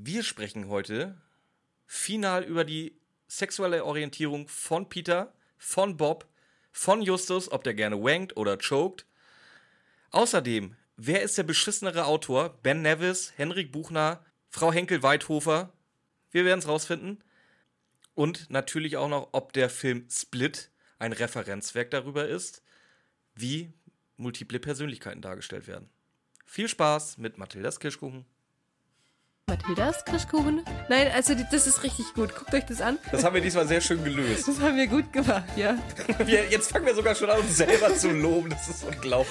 Wir sprechen heute final über die sexuelle Orientierung von Peter, von Bob, von Justus, ob der gerne wankt oder choked. Außerdem, wer ist der beschissenere Autor? Ben Nevis, Henrik Buchner, Frau Henkel-Weithofer? Wir werden es rausfinden. Und natürlich auch noch, ob der Film Split ein Referenzwerk darüber ist, wie multiple Persönlichkeiten dargestellt werden. Viel Spaß mit Mathildas Kirschkuchen. Mathildas Kirschkuchen? Nein, also die, das ist richtig gut. Guckt euch das an. Das haben wir diesmal sehr schön gelöst. Das haben wir gut gemacht, ja. Wir, jetzt fangen wir sogar schon an, uns selber zu loben. Das ist unglaublich.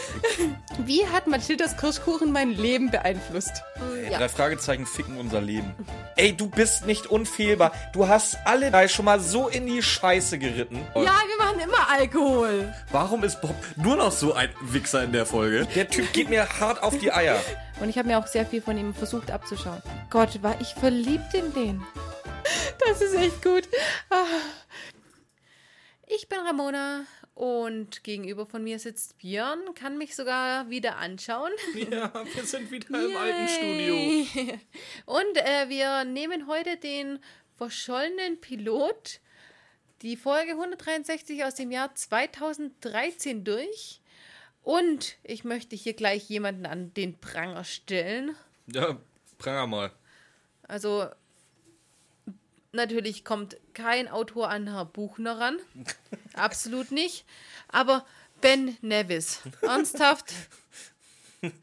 Wie hat Mathildas Kirschkuchen mein Leben beeinflusst? Ey, Drei Fragezeichen ficken unser Leben. Ey, du bist nicht unfehlbar. Du hast alle drei schon mal so in die Scheiße geritten. Ja, wir machen immer Alkohol. Warum ist Bob nur noch so ein Wichser in der Folge? Der Typ geht mir hart auf die Eier. Und ich habe mir auch sehr viel von ihm versucht abzuschauen. Gott, war ich verliebt in den. Das ist echt gut. Ah. Ich bin Ramona und gegenüber von mir sitzt Björn, kann mich sogar wieder anschauen. Ja, wir sind wieder im alten Studio. Yay. Und äh, wir nehmen heute den verschollenen Pilot, die Folge 163 aus dem Jahr 2013 durch. Und ich möchte hier gleich jemanden an den Pranger stellen. Ja, pranger mal. Also, natürlich kommt kein Autor an Herr Buchner ran. Absolut nicht. Aber Ben Nevis. Ernsthaft?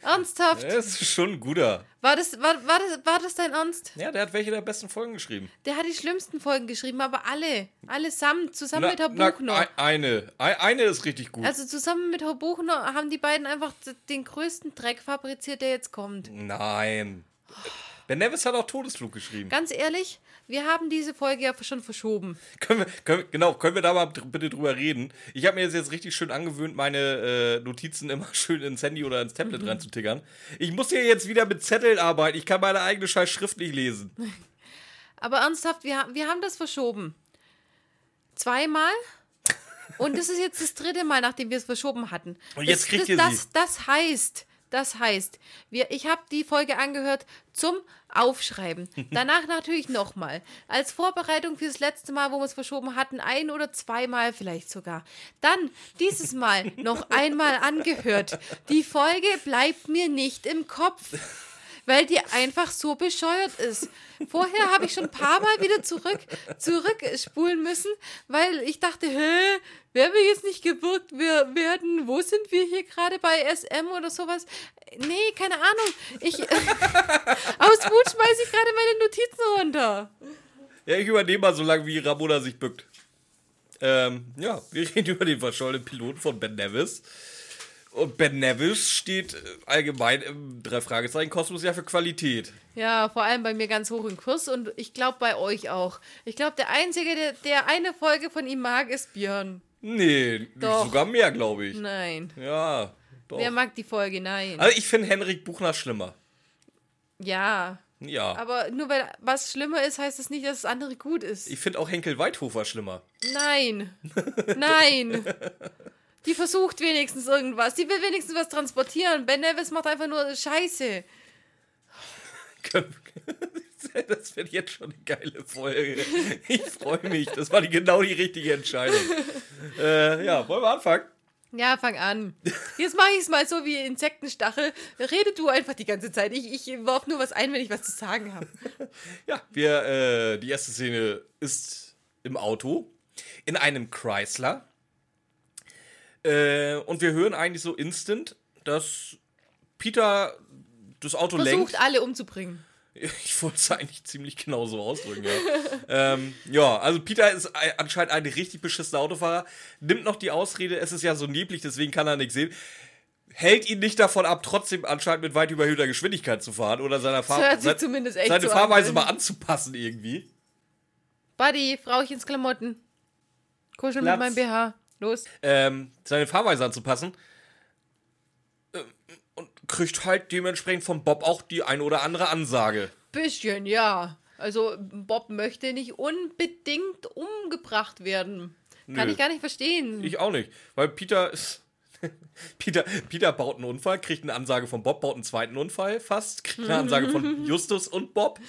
Ernsthaft? Der ist schon ein guter. War das, war, war, das, war das dein Ernst? Ja, der hat welche der besten Folgen geschrieben. Der hat die schlimmsten Folgen geschrieben, aber alle. Allesamt, zusammen mit Herr na, Buchner. ei- eine. Ei- Eine ist richtig gut. Also zusammen mit Herr Buchner haben die beiden einfach den größten Dreck fabriziert, der jetzt kommt. Nein. Ben Nevis hat auch Todesflug geschrieben. Ganz ehrlich, wir haben diese Folge ja schon verschoben. Können wir, können genau, können wir da mal dr- bitte drüber reden? Ich habe mir jetzt, jetzt richtig schön angewöhnt, meine äh, Notizen immer schön ins Handy oder ins Tablet Mhm. reinzutickern. Ich muss hier jetzt wieder mit Zetteln arbeiten. Ich kann meine eigene scheiß Schrift nicht lesen. Aber ernsthaft, wir, wir haben das verschoben. Zweimal. Und das ist jetzt das dritte Mal, nachdem wir es verschoben hatten. Und jetzt das, kriegt das, ihr das, sie. das heißt, das heißt, wir, ich habe die Folge angehört zum Aufschreiben. Danach natürlich nochmal. Als Vorbereitung fürs letzte Mal, wo wir es verschoben hatten, ein oder zweimal vielleicht sogar. Dann dieses Mal noch einmal angehört. Die Folge bleibt mir nicht im Kopf weil die einfach so bescheuert ist. Vorher habe ich schon ein paar Mal wieder zurück, zurückspulen müssen, weil ich dachte, hä, werden wir jetzt nicht gewirkt wer- werden? Wo sind wir hier gerade bei SM oder sowas? Nee, keine Ahnung. Ich, aus Wut schmeiße ich gerade meine Notizen runter. Ja, ich übernehme mal so lange, wie Ramona sich bückt. Ähm, ja, wir reden über den verschollenen Piloten von Ben Nevis. Und Ben Nevis steht äh, allgemein im Drei-Fragezeichen-Kosmos ja für Qualität. Ja, vor allem bei mir ganz hoch im Kurs und ich glaube bei euch auch. Ich glaube, der Einzige, der, der eine Folge von ihm mag, ist Björn. Nee, Doch. sogar mehr, glaube ich. Nein. Ja, doch. Wer mag die Folge? Nein. Also ich finde Henrik Buchner schlimmer. Ja, Ja. aber nur weil was schlimmer ist, heißt das nicht, dass das andere gut ist. ich finde auch Henkel Weithofer schlimmer. Nein. Nein. Die versucht wenigstens irgendwas. Die will wenigstens was transportieren. Ben Nevis macht einfach nur Scheiße. Das wird jetzt schon eine geile Folge. Ich freue mich. Das war die, genau die richtige Entscheidung. Äh, ja, wollen wir anfangen? Ja, fang an. Jetzt mache ich es mal so wie Insektenstachel. Rede du einfach die ganze Zeit. Ich, ich werf nur was ein, wenn ich was zu sagen habe. Ja, wir, äh, die erste Szene ist im Auto, in einem Chrysler. Äh, und wir hören eigentlich so instant, dass Peter das Auto lenkt. Versucht alle umzubringen. Ich wollte es eigentlich ziemlich genau so ausdrücken, ja. ähm, ja, also Peter ist ein- anscheinend ein richtig beschissener Autofahrer, nimmt noch die Ausrede, es ist ja so neblig, deswegen kann er nichts sehen. Hält ihn nicht davon ab, trotzdem anscheinend mit weit überhöhter Geschwindigkeit zu fahren oder seiner Fahr se- zumindest echt seine so Fahrweise an. mal anzupassen irgendwie. Buddy, Frauchens Klamotten. Kuschel mit Platz. meinem BH. Los. Ähm, seine Fahrweise anzupassen. Ähm, Und kriegt halt dementsprechend von Bob auch die ein oder andere Ansage. Bisschen, ja. Also Bob möchte nicht unbedingt umgebracht werden. Kann Nö. ich gar nicht verstehen. Ich auch nicht. Weil Peter ist. Peter, Peter baut einen Unfall, kriegt eine Ansage von Bob, baut einen zweiten Unfall fast, kriegt eine Ansage von Justus und Bob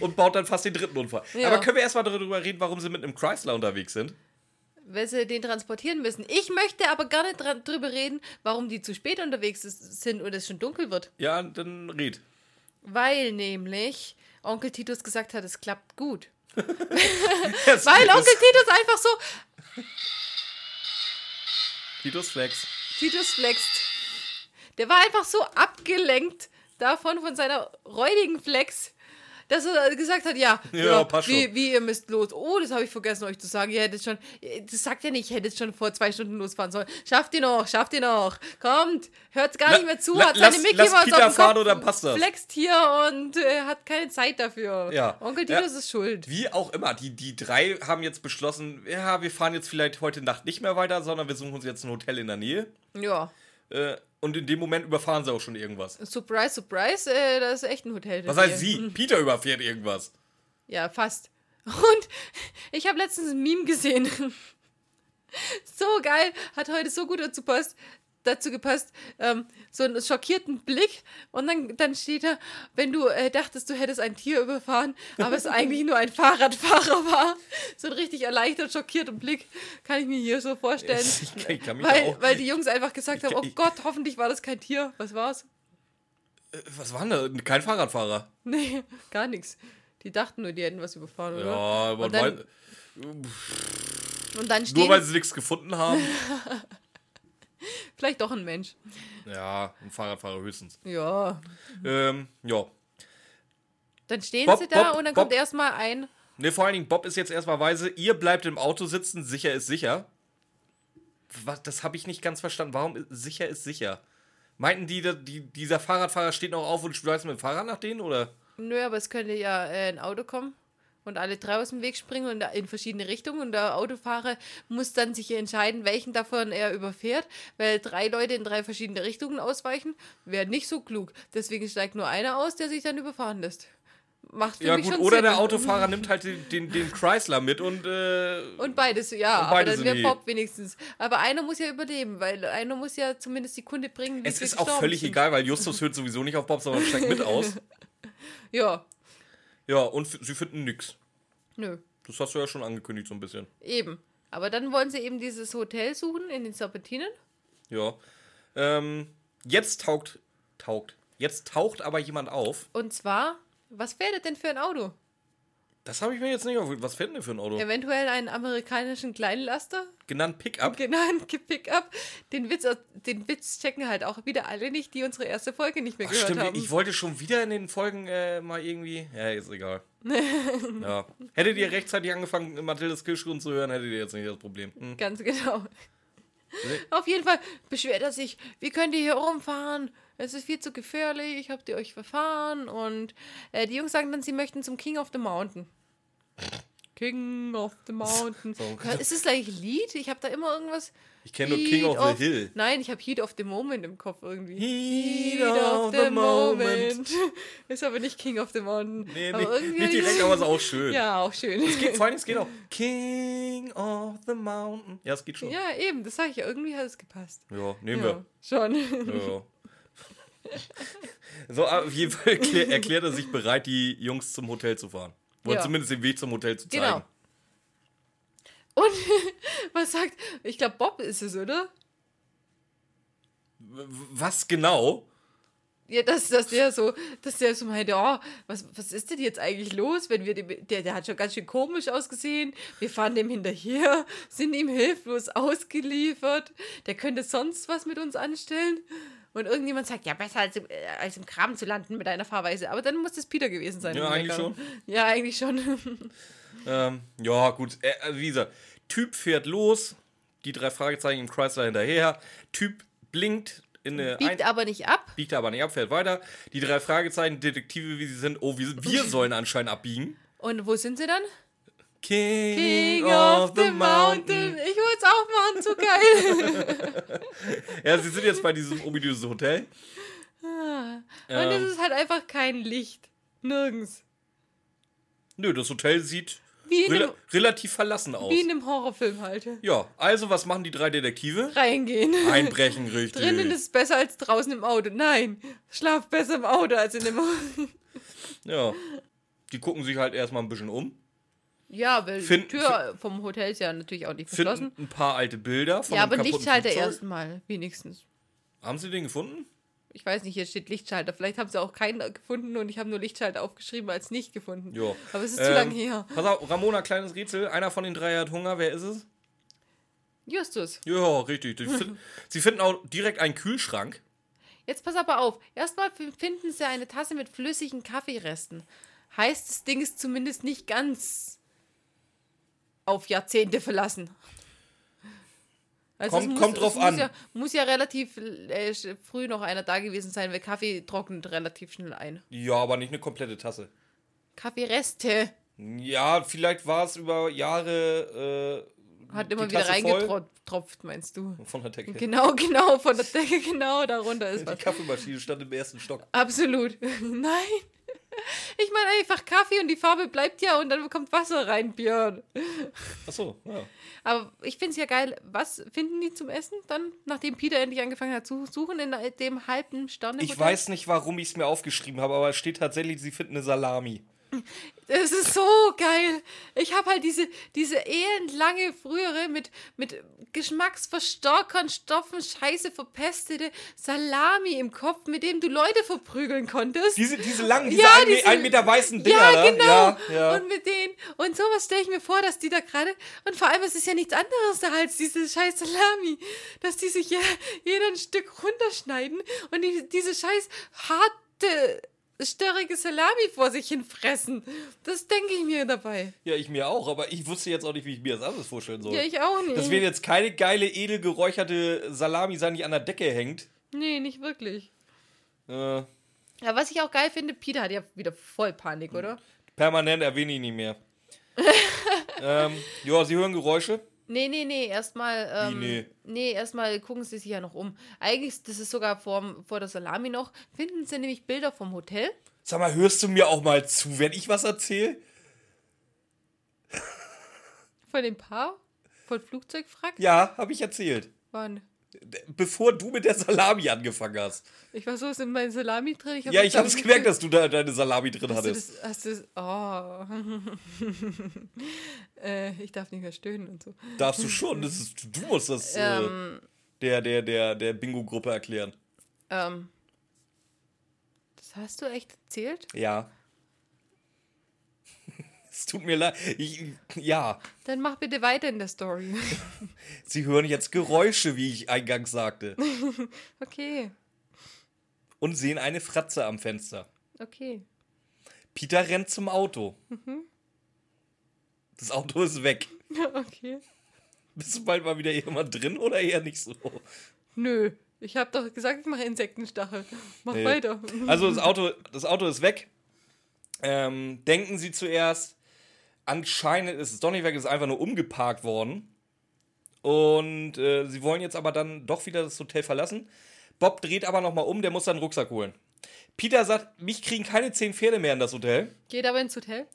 und baut dann fast den dritten Unfall. Ja. Aber können wir erstmal darüber reden, warum sie mit einem Chrysler unterwegs sind? Weil sie den transportieren müssen. Ich möchte aber gar nicht drüber reden, warum die zu spät unterwegs ist- sind und es schon dunkel wird. Ja, dann red. Weil nämlich Onkel Titus gesagt hat, es klappt gut. Weil Onkel Titus einfach so, Titus Flex. Titus flext. Der war einfach so abgelenkt davon, von seiner räudigen Flex, dass er gesagt hat, ja, Ja, passt wie, schon. wie ihr müsst los. Oh, das habe ich vergessen euch zu sagen. Ihr hättet schon, das sagt er nicht, ihr hättet schon vor zwei Stunden losfahren sollen. Schafft ihr noch, schafft ihr noch. Kommt, hört gar La- nicht mehr zu, la- hat seine lass- Mickey lass Mouse Peter auf dem fahren oder passt das? flext hier und äh, hat keine Zeit dafür. Ja. Onkel Ja. Titus ist schuld. Wie auch immer, die, die drei haben jetzt beschlossen, ja, wir fahren jetzt vielleicht heute Nacht nicht mehr weiter, sondern wir suchen uns jetzt ein Hotel in der Nähe. Ja. Äh, und in dem Moment überfahren sie auch schon irgendwas. Surprise, surprise, äh, das ist echt ein Hotel. Was heißt sie? Peter überfährt irgendwas. Ja, fast. Und ich habe letztens ein Meme gesehen. So geil, hat heute so gut dazu, passt, dazu gepasst. Ähm, so einen schockierten Blick und dann, dann steht da, wenn du äh, dachtest, du hättest ein Tier überfahren, aber es eigentlich nur ein Fahrradfahrer war. So ein richtig erleichtert, schockierten Blick kann ich mir hier so vorstellen. Ich kann- ich kann weil, auch- weil die Jungs einfach gesagt haben, oh Gott, hoffentlich war das kein Tier. Was war's? Äh, Was war denn da? Kein Fahrradfahrer. Nee, gar nichts. Die dachten nur, die hätten was überfahren, oder? Ja, aber und dann, weil, und dann nur stehen weil sie nichts gefunden haben. Vielleicht doch ein Mensch. ja, ein Fahrradfahrer höchstens. Ja. Ähm, ja. Dann stehen Bob, sie da Bob, und dann Bob. kommt erstmal ein. Ne, vor allen Dingen, Bob ist jetzt erstmal weise, ihr bleibt im Auto sitzen, sicher ist sicher. Was, das habe ich nicht ganz verstanden. Warum ist, sicher ist sicher? Meinten die, die, dieser Fahrradfahrer steht noch auf und schmeißt mit dem Fahrrad nach denen, oder? Nö, aber es könnte ja äh, ein Auto kommen und alle drei aus dem Weg springen und in verschiedene Richtungen und der Autofahrer muss dann sich entscheiden, welchen davon er überfährt, weil drei Leute in drei verschiedene Richtungen ausweichen, wäre nicht so klug. Deswegen steigt nur einer aus, der sich dann überfahren lässt. Macht für Ja, gut, oder Sinn. der Autofahrer nimmt halt den, den, den Chrysler mit und, äh, Und beides, ja, Und aber beide dann wäre Bob wenigstens. Aber einer muss ja überleben, weil einer muss ja zumindest die Kunde bringen. wie es ist auch völlig sind. egal, weil Justus hört sowieso nicht auf Bob, sondern steigt mit aus. Ja, Ja, und sie finden nix. nö. Das hast du ja schon angekündigt, so ein bisschen. Eben. Aber dann wollen sie eben dieses Hotel suchen in den Serpentinen. Ja. Ähm, jetzt taugt, taugt. Jetzt taucht aber jemand auf. Und zwar, was fährt er denn für ein Auto? Das habe ich mir jetzt nicht auf. Was fährt denn für ein Auto? Eventuell einen amerikanischen Kleinlaster? Genannt Pickup. Genannt Pickup. Den Witz, den Witz checken halt auch wieder alle nicht, die unsere erste Folge nicht mehr Ach, gehört stimmt, haben. ich wollte schon wieder in den Folgen äh, mal irgendwie. Ja, ist egal. ja. Hättet ihr rechtzeitig angefangen, Mathildes Kirschgrund zu hören, hättet ihr jetzt nicht das Problem. Hm. Ganz genau. Auf jeden Fall beschwert er sich, wie könnt ihr hier rumfahren? Es ist viel zu gefährlich, habt ihr euch verfahren? Und äh, die Jungs sagen dann, sie möchten zum King of the Mountain. King of the Mountain. So. Ist das gleich Lied? Ich habe da immer irgendwas. Ich kenne nur King Heat of the Hill. Nein, ich habe Heat of the Moment im Kopf irgendwie. Heat of the moment. Ist aber nicht King of the Mountain. Nee, aber nicht, irgendwie nicht direkt, aber ist auch schön. Ja, auch schön. Es geht, vor allem, es geht auch. King of the Mountain. Ja, es geht schon. Ja, eben, das sage ich ja. Irgendwie hat es gepasst. Ja, nehmen Ja, schon. wir. Ja. So, auf jeden Fall erklär, erklärt er sich bereit, die Jungs zum Hotel zu fahren. Oder Ja. zumindest den Weg zum Hotel zu zeigen. Genau. Und was sagt, ich glaube, Bob ist es, oder? Was genau? Ja, dass, dass der so, dass der so meinte, oh, was, was ist denn jetzt eigentlich los, wenn wir dem, der, der hat schon ganz schön komisch ausgesehen, wir fahren dem hinterher, sind ihm hilflos ausgeliefert, der könnte sonst was mit uns anstellen. Und irgendjemand sagt, ja, besser als im, äh, als im Graben zu landen mit einer Fahrweise. Aber dann muss es Peter gewesen sein. Ja, eigentlich schon. Ja, eigentlich schon. Ähm, ja, gut. Äh, also wie gesagt, Typ fährt los, die drei Fragezeichen im Chrysler hinterher. Typ blinkt in eine. Biegt aber nicht ab. biegt aber nicht ab, fährt weiter. Die drei Fragezeichen, Detektive, wie sie sind, oh, wir, wir sollen anscheinend abbiegen. Und wo sind sie dann? King, King of the Mountain. Ich wollte es auch machen, so geil. Ja, sie sind jetzt bei diesem ominösen Hotel. Und Ähm. es ist halt einfach kein Licht. Nirgends. Nö, das Hotel sieht Wie in, rela einem, relativ verlassen aus. wie in einem Horrorfilm halt. Ja, also was machen die drei Detektive? Reingehen. Einbrechen, richtig. Drinnen ist besser als draußen im Auto. Nein, schlaf besser im Auto als in dem Auto. Ja. Die gucken sich halt erstmal ein bisschen um. Ja, weil Find- die Tür vom Hotel ist ja natürlich auch nicht verschlossen. Finden ein paar alte Bilder von Ja, aber kaputten Lichtschalter Flugzeug. erstmal, wenigstens. Haben sie den gefunden? Ich weiß nicht, hier steht Lichtschalter. Vielleicht haben sie auch keinen gefunden und ich habe nur Lichtschalter aufgeschrieben als nicht gefunden. Ja. Aber es ist Ähm, zu lange her. Pass auf, Ramona, kleines Rätsel. Einer von den drei hat Hunger. Wer ist es? Justus, Ja, richtig. Die fin- sie finden auch direkt einen Kühlschrank. jetzt pass aber auf. Erstmal finden sie eine Tasse mit flüssigen Kaffeeresten. Heißt, das Ding ist zumindest nicht ganz auf Jahrzehnte verlassen. Also Kommt- muss, kommt drauf muss an. Ja, muss ja relativ äh, früh noch einer da gewesen sein, weil Kaffee trocknet relativ schnell ein. Ja, aber nicht eine komplette Tasse. Kaffeereste Ja, vielleicht war es über Jahre äh, hat immer die wieder reingetropft, meinst du? von der Decke. Genau, genau, von der Decke, genau, darunter ist Die was. Kaffeemaschine stand im ersten Stock. Absolut. Nein. Ich meine einfach Kaffee und die Farbe bleibt ja und dann kommt Wasser rein, Björn. Achso, ja. Aber ich finde es ja geil. Was finden die zum Essen dann, nachdem Peter endlich angefangen hat zu suchen in dem halben Sterne? Ich weiß nicht, warum ich es mir aufgeschrieben habe, aber es steht tatsächlich, sie finden eine Salami. Das ist so geil. Ich habe halt diese, diese elendlange frühere mit, mit Geschmacksverstärkern, Stoffen, Scheiße verpestete Salami im Kopf, mit dem du Leute verprügeln konntest. Diese, diese langen, diese, Ja, ein, diese- ein Meter weißen Dinger ja, da. genau. Ja, ja. Und mit denen. Und sowas stelle ich mir vor, dass die da gerade. Und vor allem, es ist ja nichts anderes da als diese scheiß Salami. Dass die sich ja jeder ein Stück runterschneiden und die, diese scheiß harte, störrige Salami vor sich hin fressen. Das denke ich mir dabei. ja, ich mir auch, aber ich wusste jetzt auch nicht, wie ich mir das anders vorstellen soll. Ja, ich auch nicht. das wird jetzt keine geile, edel geräucherte Salami sein, die an der Decke hängt. nee, nicht wirklich. Äh, Ja, was ich auch geil finde, Peter hat ja wieder voll Panik, oder? permanent erwähne ich nicht mehr. ähm, ja, sie hören Geräusche. Nee, nee, nee, erstmal. Ähm, Wie, nee? nee, erstmal gucken sie sich ja noch um. Eigentlich, das ist sogar vor, vor der Salami noch, finden sie nämlich Bilder vom Hotel. Sag mal, hörst du mir auch mal zu, wenn ich was erzähle? Von dem Paar? Von Flugzeugfrack? Ja, habe ich erzählt. Wann? Bevor du mit der Salami angefangen hast. Ich war so in meinem Salami drin. Ich Ja, ich habe es gemerkt, dass du da deine Salami drin Hast du hattest. das, hast du oh. äh, ich darf nicht mehr stöhnen und so. Darfst du schon. Das ist, du musst das äh, Ähm, der, der, der, der Bingo-Gruppe erklären. ähm, das hast du echt erzählt? Ja. Es tut mir leid. Ich, ja, Dann mach bitte weiter in der Story. sie hören jetzt Geräusche, wie ich eingangs sagte. okay, Und sehen eine Fratze am Fenster. okay. Peter rennt zum Auto. Das Auto ist weg. okay. Bist du bald mal wieder jemand drin oder eher nicht so? Nö, ich habe doch gesagt, ich mache Insektenstachel. Mach Nee. weiter. Also das Auto, das Auto ist weg. Ähm, denken sie zuerst, anscheinend ist es doch nicht weg, es ist einfach nur umgeparkt worden. Und äh, sie wollen jetzt aber dann doch wieder das Hotel verlassen. Bob dreht aber nochmal um, der muss seinen Rucksack holen. Peter sagt, mich kriegen keine zehn Pferde mehr in das Hotel. Geht aber ins Hotel.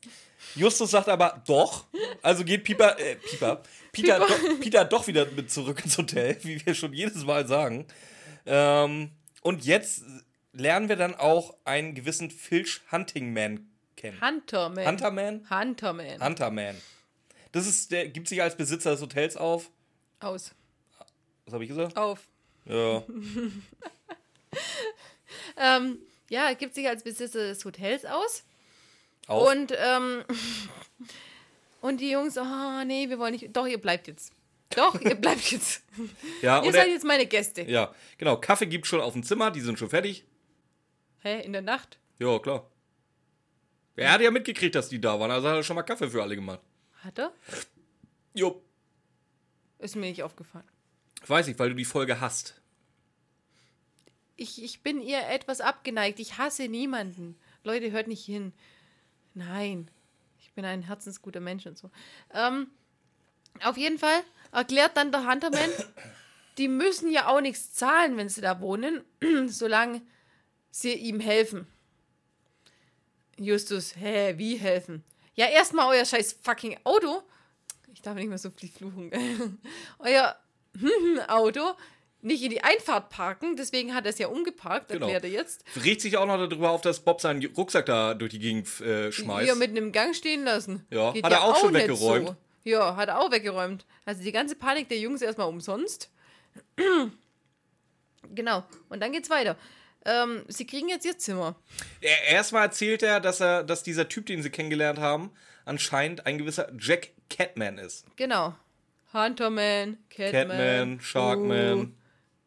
Justus sagt aber, doch. Also geht Pieper, äh, Pieper, Peter, Do, Peter doch wieder mit zurück ins Hotel, wie wir schon jedes Mal sagen. Ähm, und jetzt lernen wir dann auch einen gewissen Filch Huntingman kennen. Hunterman. Hunterman? Hunterman. Hunterman. Das ist, der gibt sich als Besitzer des Hotels auf. Aus. Was habe ich gesagt? Auf. Ja. Ähm, ja, er gibt sich als Besitzer des Hotels aus. Auf. Und, ähm, und die Jungs, oh nee, wir wollen nicht. Doch, ihr bleibt jetzt. Doch, ihr bleibt jetzt. ja, ihr seid jetzt meine Gäste. ja, genau. Kaffee gibt schon auf dem Zimmer, die sind schon fertig. Hä, in der Nacht? Ja, klar. Er hat ja mitgekriegt, dass die da waren, also hat er schon mal Kaffee für alle gemacht. Hat er? Jo. Ist mir nicht aufgefallen. Weiß ich, weil du die Folge hast. Ich, ich bin ihr etwas abgeneigt. Ich hasse niemanden. Leute, hört nicht hin. Nein. Ich bin ein herzensguter Mensch und so. Ähm, auf jeden Fall erklärt dann der Hunterman, die müssen ja auch nichts zahlen, wenn sie da wohnen, solange sie ihm helfen. Justus, hä, wie helfen? Ja, erstmal euer scheiß fucking Auto. Ich darf nicht mehr so viel fluchen. euer Auto nicht in die Einfahrt parken, deswegen hat er es ja umgeparkt, Genau. erklärt er jetzt. Regt sich auch noch darüber auf, dass Bob seinen Rucksack da durch die Gegend äh, schmeißt. Hier mitten im Gang stehen lassen. Ja, hat er auch schon weggeräumt. So. Ja, hat er auch weggeräumt. Also die ganze Panik der Jungs erstmal umsonst. genau. Und dann geht's weiter. Ähm, sie kriegen jetzt ihr Zimmer. Er- Erstmal erzählt er, dass er, dass dieser Typ, den sie kennengelernt haben, anscheinend ein gewisser Jack Catman ist. Genau. Hunterman, Catman. Catman, Sharkman. Uh,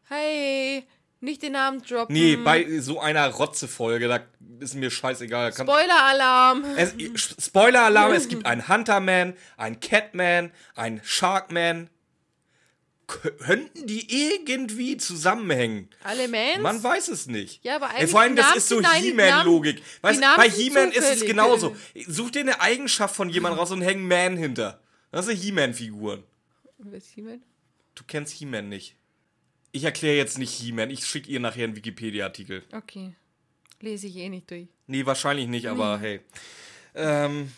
hey, nicht den Namen droppen. Nee, bei so einer Rotze-Folge, da ist mir scheißegal. Spoiler-Alarm. Spoiler-Alarm, es gibt einen Hunterman, einen Catman, einen Sharkman. Könnten die irgendwie zusammenhängen? Alle Mans? Man weiß es nicht. Ja, aber eigentlich vor allem, das ist so He-Man-Logik. Bei He-Man ist es genauso. Such dir eine Eigenschaft von jemandem raus und häng Man hinter. Das sind He-Man-Figuren. Wer ist He-Man? Du kennst He-Man nicht. Ich erkläre jetzt nicht He-Man. Ich schicke ihr nachher einen Wikipedia-Artikel. Okay. Lese ich eh nicht durch. Nee, wahrscheinlich nicht, aber hey. Ähm,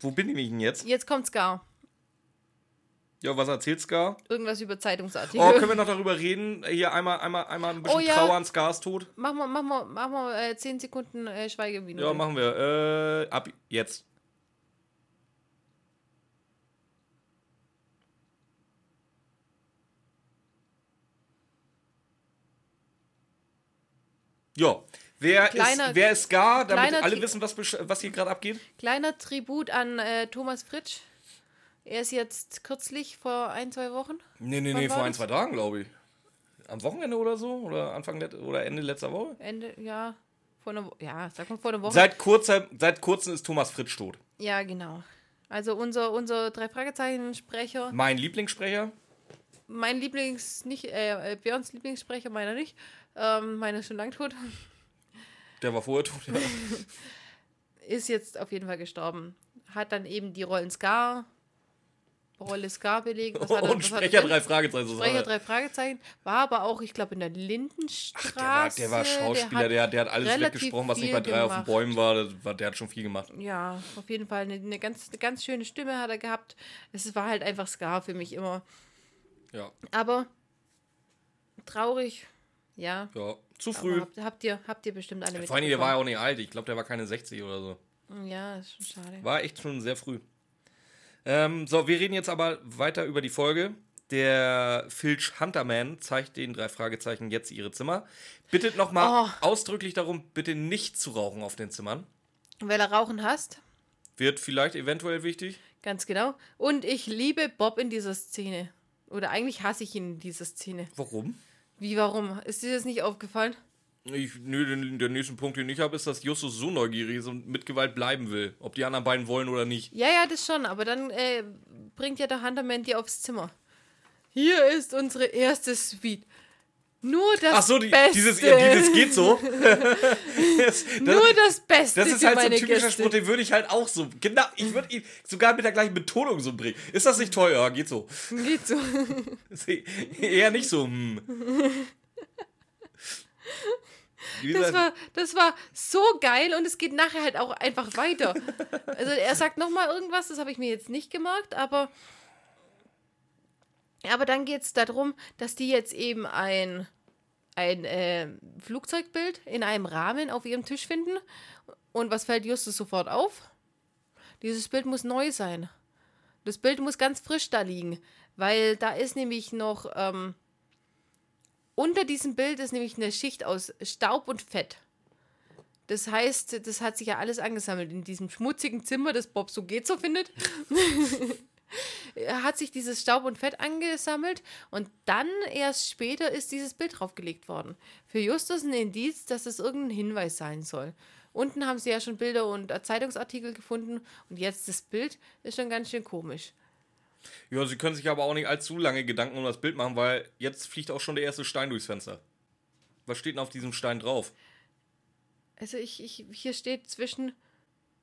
wo bin ich denn jetzt? Jetzt kommt's gar. Ja, was erzählt Scar? Irgendwas über Zeitungsartikel. Oh, können wir noch darüber reden? Hier einmal, einmal, einmal ein bisschen Oh ja. Trauer an Scars Tod. Mach mal, mach mal, mach mal äh, 10 Sekunden äh, Schweigeminute. Ja, machen wir. Äh, ab jetzt. Ja. Wer, Kleiner- ist, wer ist Scar, damit alle wissen, was, was hier gerade abgeht? Kleiner Tribut an äh, Thomas Fritsch. Er ist jetzt kürzlich vor ein, zwei Wochen. Nee, nee, Wann nee, vor ein, zwei Tagen, glaube ich. Am Wochenende oder so? Oder Anfang oder Ende letzter Woche? Ende, ja, vor einer Woche. Ja, sag mal vor einer Woche. Seit, kurzer, seit kurzem ist Thomas Fritsch tot. ja, genau. Also unser, unser drei Fragezeichen-Sprecher. Mein Lieblingssprecher. Mein Lieblings, nicht, äh, äh, Björns Lieblingssprecher, meiner nicht. Ähm, meiner ist schon lang tot. Der war vorher tot. Ja. Ist jetzt auf jeden Fall gestorben. Hat dann eben die Rollen Scar, Rolle Scar belegt. Was hat er- Und was hat er Sprecher denn? drei Fragezeichen. Sprecher er. drei Fragezeichen. War aber auch, ich glaube, in der Lindenstraße. Der war, der war Schauspieler, der, der hat alles weggesprochen, was nicht bei drei auf den gemacht. Bäumen war. Der hat schon viel gemacht. Ja, auf jeden Fall eine, eine, ganz, eine ganz schöne Stimme hat er gehabt. Es war halt einfach Scar für mich immer. Ja, Aber traurig, ja. ja. Zu früh. habt, habt, ihr, habt ihr bestimmt alle Vor allem, der war ja auch nicht alt. Ich glaube, der war keine 60 oder so. Ja, ist schon schade. War echt schon sehr früh. Ähm, so, wir reden jetzt aber weiter über die Folge. Der Filch Hunterman zeigt den drei Fragezeichen jetzt ihre Zimmer. Bittet nochmal Oh. ausdrücklich darum, bitte nicht zu rauchen auf den Zimmern. Weil er Rauchen hasst, Wird vielleicht eventuell wichtig. ganz genau. Und ich liebe Bob in dieser Szene. Oder eigentlich hasse ich ihn in dieser Szene. Warum? Wie, warum? Ist dir das nicht aufgefallen? Ich, nö, den, der nächsten Punkt, den ich habe, ist, dass Justus so neugierig ist und mit Gewalt bleiben will. Ob die anderen beiden wollen oder nicht. Ja, ja, das schon. Aber dann äh, bringt ja der Hunterman die aufs Zimmer. Hier ist unsere erste Suite. Nur das Ach so, die, Beste. dieses, dieses geht so. das, Nur das Beste das ist halt so ein typischer Gäste. Spruch, den würde ich halt auch so. Genau, ich würde ihn sogar mit der gleichen Betonung so bringen. Ist das nicht toll? Ja, geht so. Geht so. Eher nicht so. Hm. Das war, das war so geil und es geht nachher halt auch einfach weiter. Also er sagt nochmal irgendwas, das habe ich mir jetzt nicht gemerkt, aber, aber dann geht es darum, dass die jetzt eben ein, ein äh, Flugzeugbild in einem Rahmen auf ihrem Tisch finden. Und was fällt Justus sofort auf? Dieses Bild muss neu sein. Das Bild muss ganz frisch da liegen, weil da ist nämlich noch... Ähm, unter diesem Bild ist nämlich eine Schicht aus Staub und Fett. Das heißt, das hat sich ja alles angesammelt in diesem schmutzigen Zimmer, das Bob so geht so findet. hat sich dieses Staub und Fett angesammelt und dann erst später ist dieses Bild draufgelegt worden. Für Justus ein Indiz, dass es irgendein Hinweis sein soll. Unten haben sie ja schon Bilder und Zeitungsartikel gefunden und jetzt das Bild ist schon ganz schön komisch. Ja, sie können sich aber auch nicht allzu lange Gedanken um das Bild machen, weil jetzt fliegt auch schon der erste Stein durchs Fenster. Was steht denn auf diesem Stein drauf? Also ich, ich, hier steht zwischen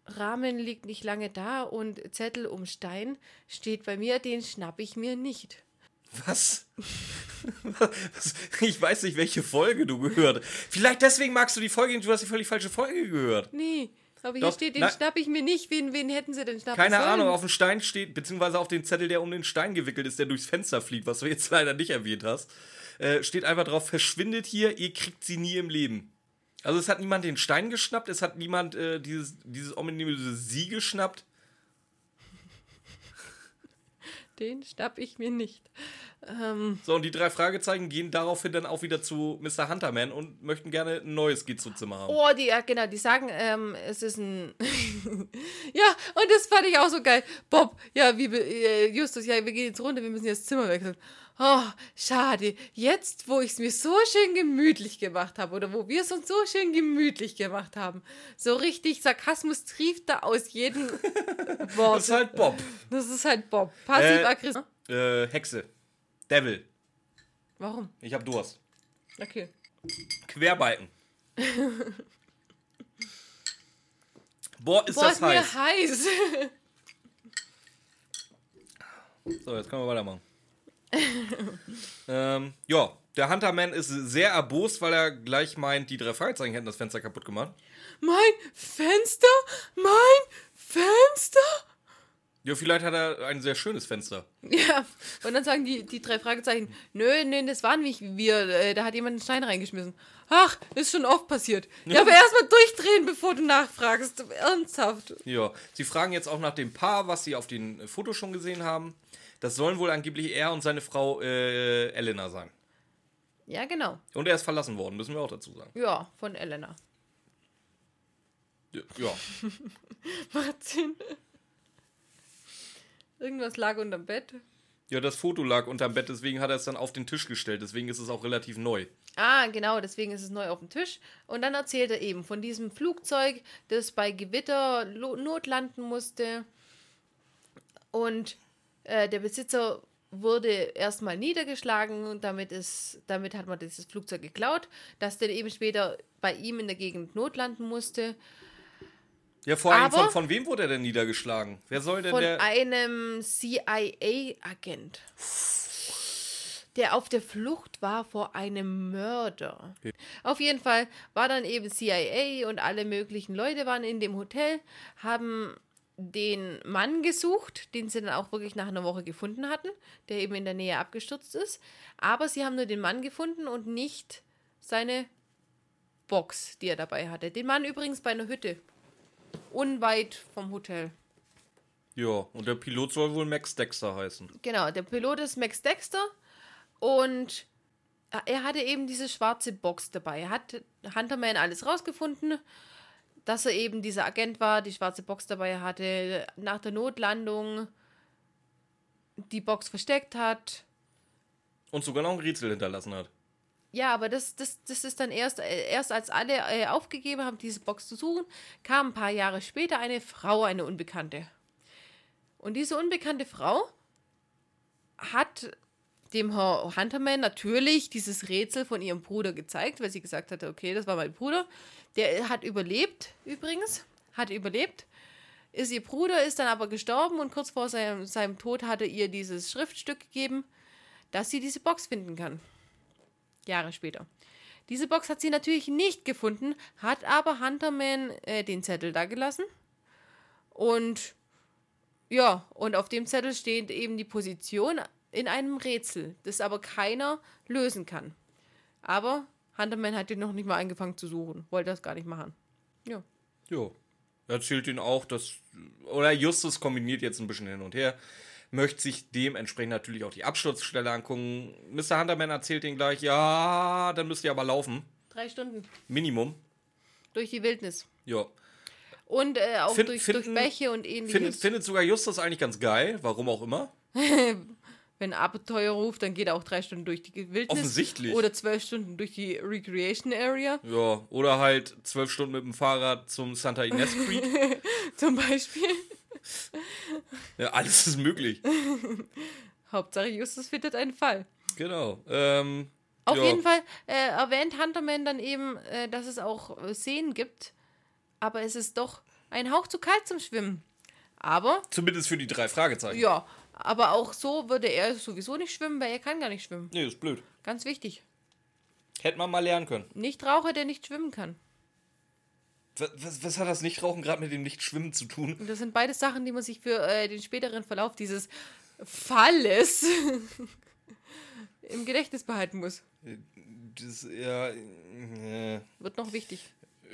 Rahmen liegt nicht lange da und Zettel um Stein steht bei mir, den schnapp ich mir nicht. Was? Was? Ich weiß nicht, welche Folge du gehört. Vielleicht deswegen magst du die Folge nicht, du hast die völlig falsche Folge gehört. Nee, Aber hier Doch, steht, den na- schnapp ich mir nicht. Wen, wen hätten sie denn schnappen Keine sollen? Ahnung, auf dem Stein steht, beziehungsweise auf den Zettel, der um den Stein gewickelt ist, der durchs Fenster fliegt, was du jetzt leider nicht erwähnt hast, äh, steht einfach drauf, verschwindet hier, ihr kriegt sie nie im Leben. Also es hat niemand den Stein geschnappt, es hat niemand äh, dieses, dieses ominöse Sie geschnappt. Den schnapp ich mir nicht. Ähm, So, und die drei Fragezeichen gehen daraufhin dann auch wieder zu Mr. Hunterman und möchten gerne ein neues Gizmo-Zimmer haben. oh, die, ja, genau, die sagen, ähm, es ist ein. ja, und das fand ich auch so geil. Bob, ja, wie, äh, Justus, ja, wir gehen jetzt runter, wir müssen jetzt Zimmer wechseln. Oh, schade. Jetzt, wo ich es mir so schön gemütlich gemacht habe, oder wo wir es uns so schön gemütlich gemacht haben, so richtig Sarkasmus trieft da aus jedem Wort. Das ist halt Bob. Das ist halt Bob. Passiv-aggressiv. Äh, Hexe. Devil. Warum? Ich hab Durst. Okay. Querbalken. Boah, ist Boah, das ist mir heiß. heiß. So, jetzt können wir weitermachen. ähm, ja, der Hunterman ist sehr erbost, weil er gleich meint, die drei Fragezeichen hätten das Fenster kaputt gemacht. mein Fenster? Mein Fenster? Ja, vielleicht hat er ein sehr schönes Fenster. Ja, und dann sagen die, die drei Fragezeichen, nö, nö, das waren nicht wir, äh, da hat jemand einen Stein reingeschmissen. Ach, ist schon oft passiert. Ja, aber erstmal durchdrehen, bevor du nachfragst. Ernsthaft. Ja, sie fragen jetzt auch nach dem Paar, was sie auf den Fotos schon gesehen haben. Das sollen wohl angeblich er und seine Frau äh, Elena sein. Ja, genau. Und er ist verlassen worden, müssen wir auch dazu sagen. Ja, von Elena. Ja, ja. Martin. Irgendwas lag unterm Bett. ja, das Foto lag unterm Bett, deswegen hat er es dann auf den Tisch gestellt. Deswegen ist es auch relativ neu. Ah, genau, deswegen ist es neu auf dem Tisch. Und dann erzählt er eben von diesem Flugzeug, das bei Gewitter notlanden musste. Und äh, der Besitzer wurde erstmal niedergeschlagen und damit, ist, damit hat man dieses Flugzeug geklaut, das dann eben später bei ihm in der Gegend notlanden musste. Ja, vor allem, von, von wem wurde er denn niedergeschlagen? Wer soll denn Von der. einem CIA-Agent, der auf der Flucht war vor einem Mörder. Auf jeden Fall war dann eben CIA und alle möglichen Leute waren in dem Hotel, haben den Mann gesucht, den sie dann auch wirklich nach einer Woche gefunden hatten, der eben in der Nähe abgestürzt ist. Aber sie haben nur den Mann gefunden und nicht seine Box, die er dabei hatte. Den Mann übrigens bei einer Hütte. Unweit vom Hotel. Ja, und der Pilot soll wohl Max Dexter heißen. Genau, der Pilot ist Max Dexter und er hatte eben diese schwarze Box dabei. Er hat Hunterman alles rausgefunden, dass er eben dieser Agent war, die schwarze Box dabei hatte, nach der Notlandung die Box versteckt hat. Und sogar noch ein Rätsel hinterlassen hat. Ja, aber das, das, das ist dann erst, äh, erst als alle äh, aufgegeben haben, diese Box zu suchen, kam ein paar Jahre später eine Frau, eine Unbekannte. Und diese unbekannte Frau hat dem Herr Hunterman natürlich dieses Rätsel von ihrem Bruder gezeigt, weil sie gesagt hatte, okay, das war mein Bruder. Der hat überlebt, übrigens, hat überlebt. Ist ihr Bruder, ist dann aber gestorben und kurz vor seinem, seinem Tod hatte ihr dieses Schriftstück gegeben, dass sie diese Box finden kann. Jahre später. Diese Box hat sie natürlich nicht gefunden, hat aber Hunterman äh, den Zettel da gelassen. Und ja, und auf dem Zettel steht eben die Position in einem Rätsel, das aber keiner lösen kann. Aber Hunterman hat den noch nicht mal angefangen zu suchen, wollte das gar nicht machen. Ja. Ja. Er erzählt ihn auch, dass. Oder Justus kombiniert jetzt ein bisschen hin und her. Möchte sich dementsprechend natürlich auch die Absturzstelle angucken. Mr. Hunterman erzählt ihn gleich, ja, dann müsst ihr aber laufen. Drei Stunden Minimum. durch die Wildnis. Ja. Und äh, auch Find- durch, finden- durch Bäche und Findet, ähnliches. findet sogar Justus eigentlich ganz geil, warum auch immer. Wenn Abenteuer ruft, dann geht er auch drei Stunden durch die Wildnis. Offensichtlich. Oder zwölf Stunden durch die Recreation Area, Ja, oder halt zwölf Stunden mit dem Fahrrad zum Santa Ines Creek. zum Beispiel. ja, alles ist möglich. Hauptsache Justus findet einen Fall. Genau. Ähm, Auf ja. jeden Fall äh, erwähnt Hunterman dann eben, äh, dass es auch äh, Szenen gibt, aber es ist doch ein Hauch zu kalt zum Schwimmen. Aber, Zumindest für die drei Fragezeichen. ja, aber auch so würde er sowieso nicht schwimmen, weil er kann gar nicht schwimmen. Nee, ist blöd. Ganz wichtig. Hätte man mal lernen können. Nicht Raucher, der nicht schwimmen kann. Was, was, hat das Nichtrauchen gerade mit dem Nichtschwimmen zu tun? Das sind beide Sachen, die man sich für äh, den späteren Verlauf dieses Falles im Gedächtnis behalten muss. Das, ja, äh, Wird noch wichtig.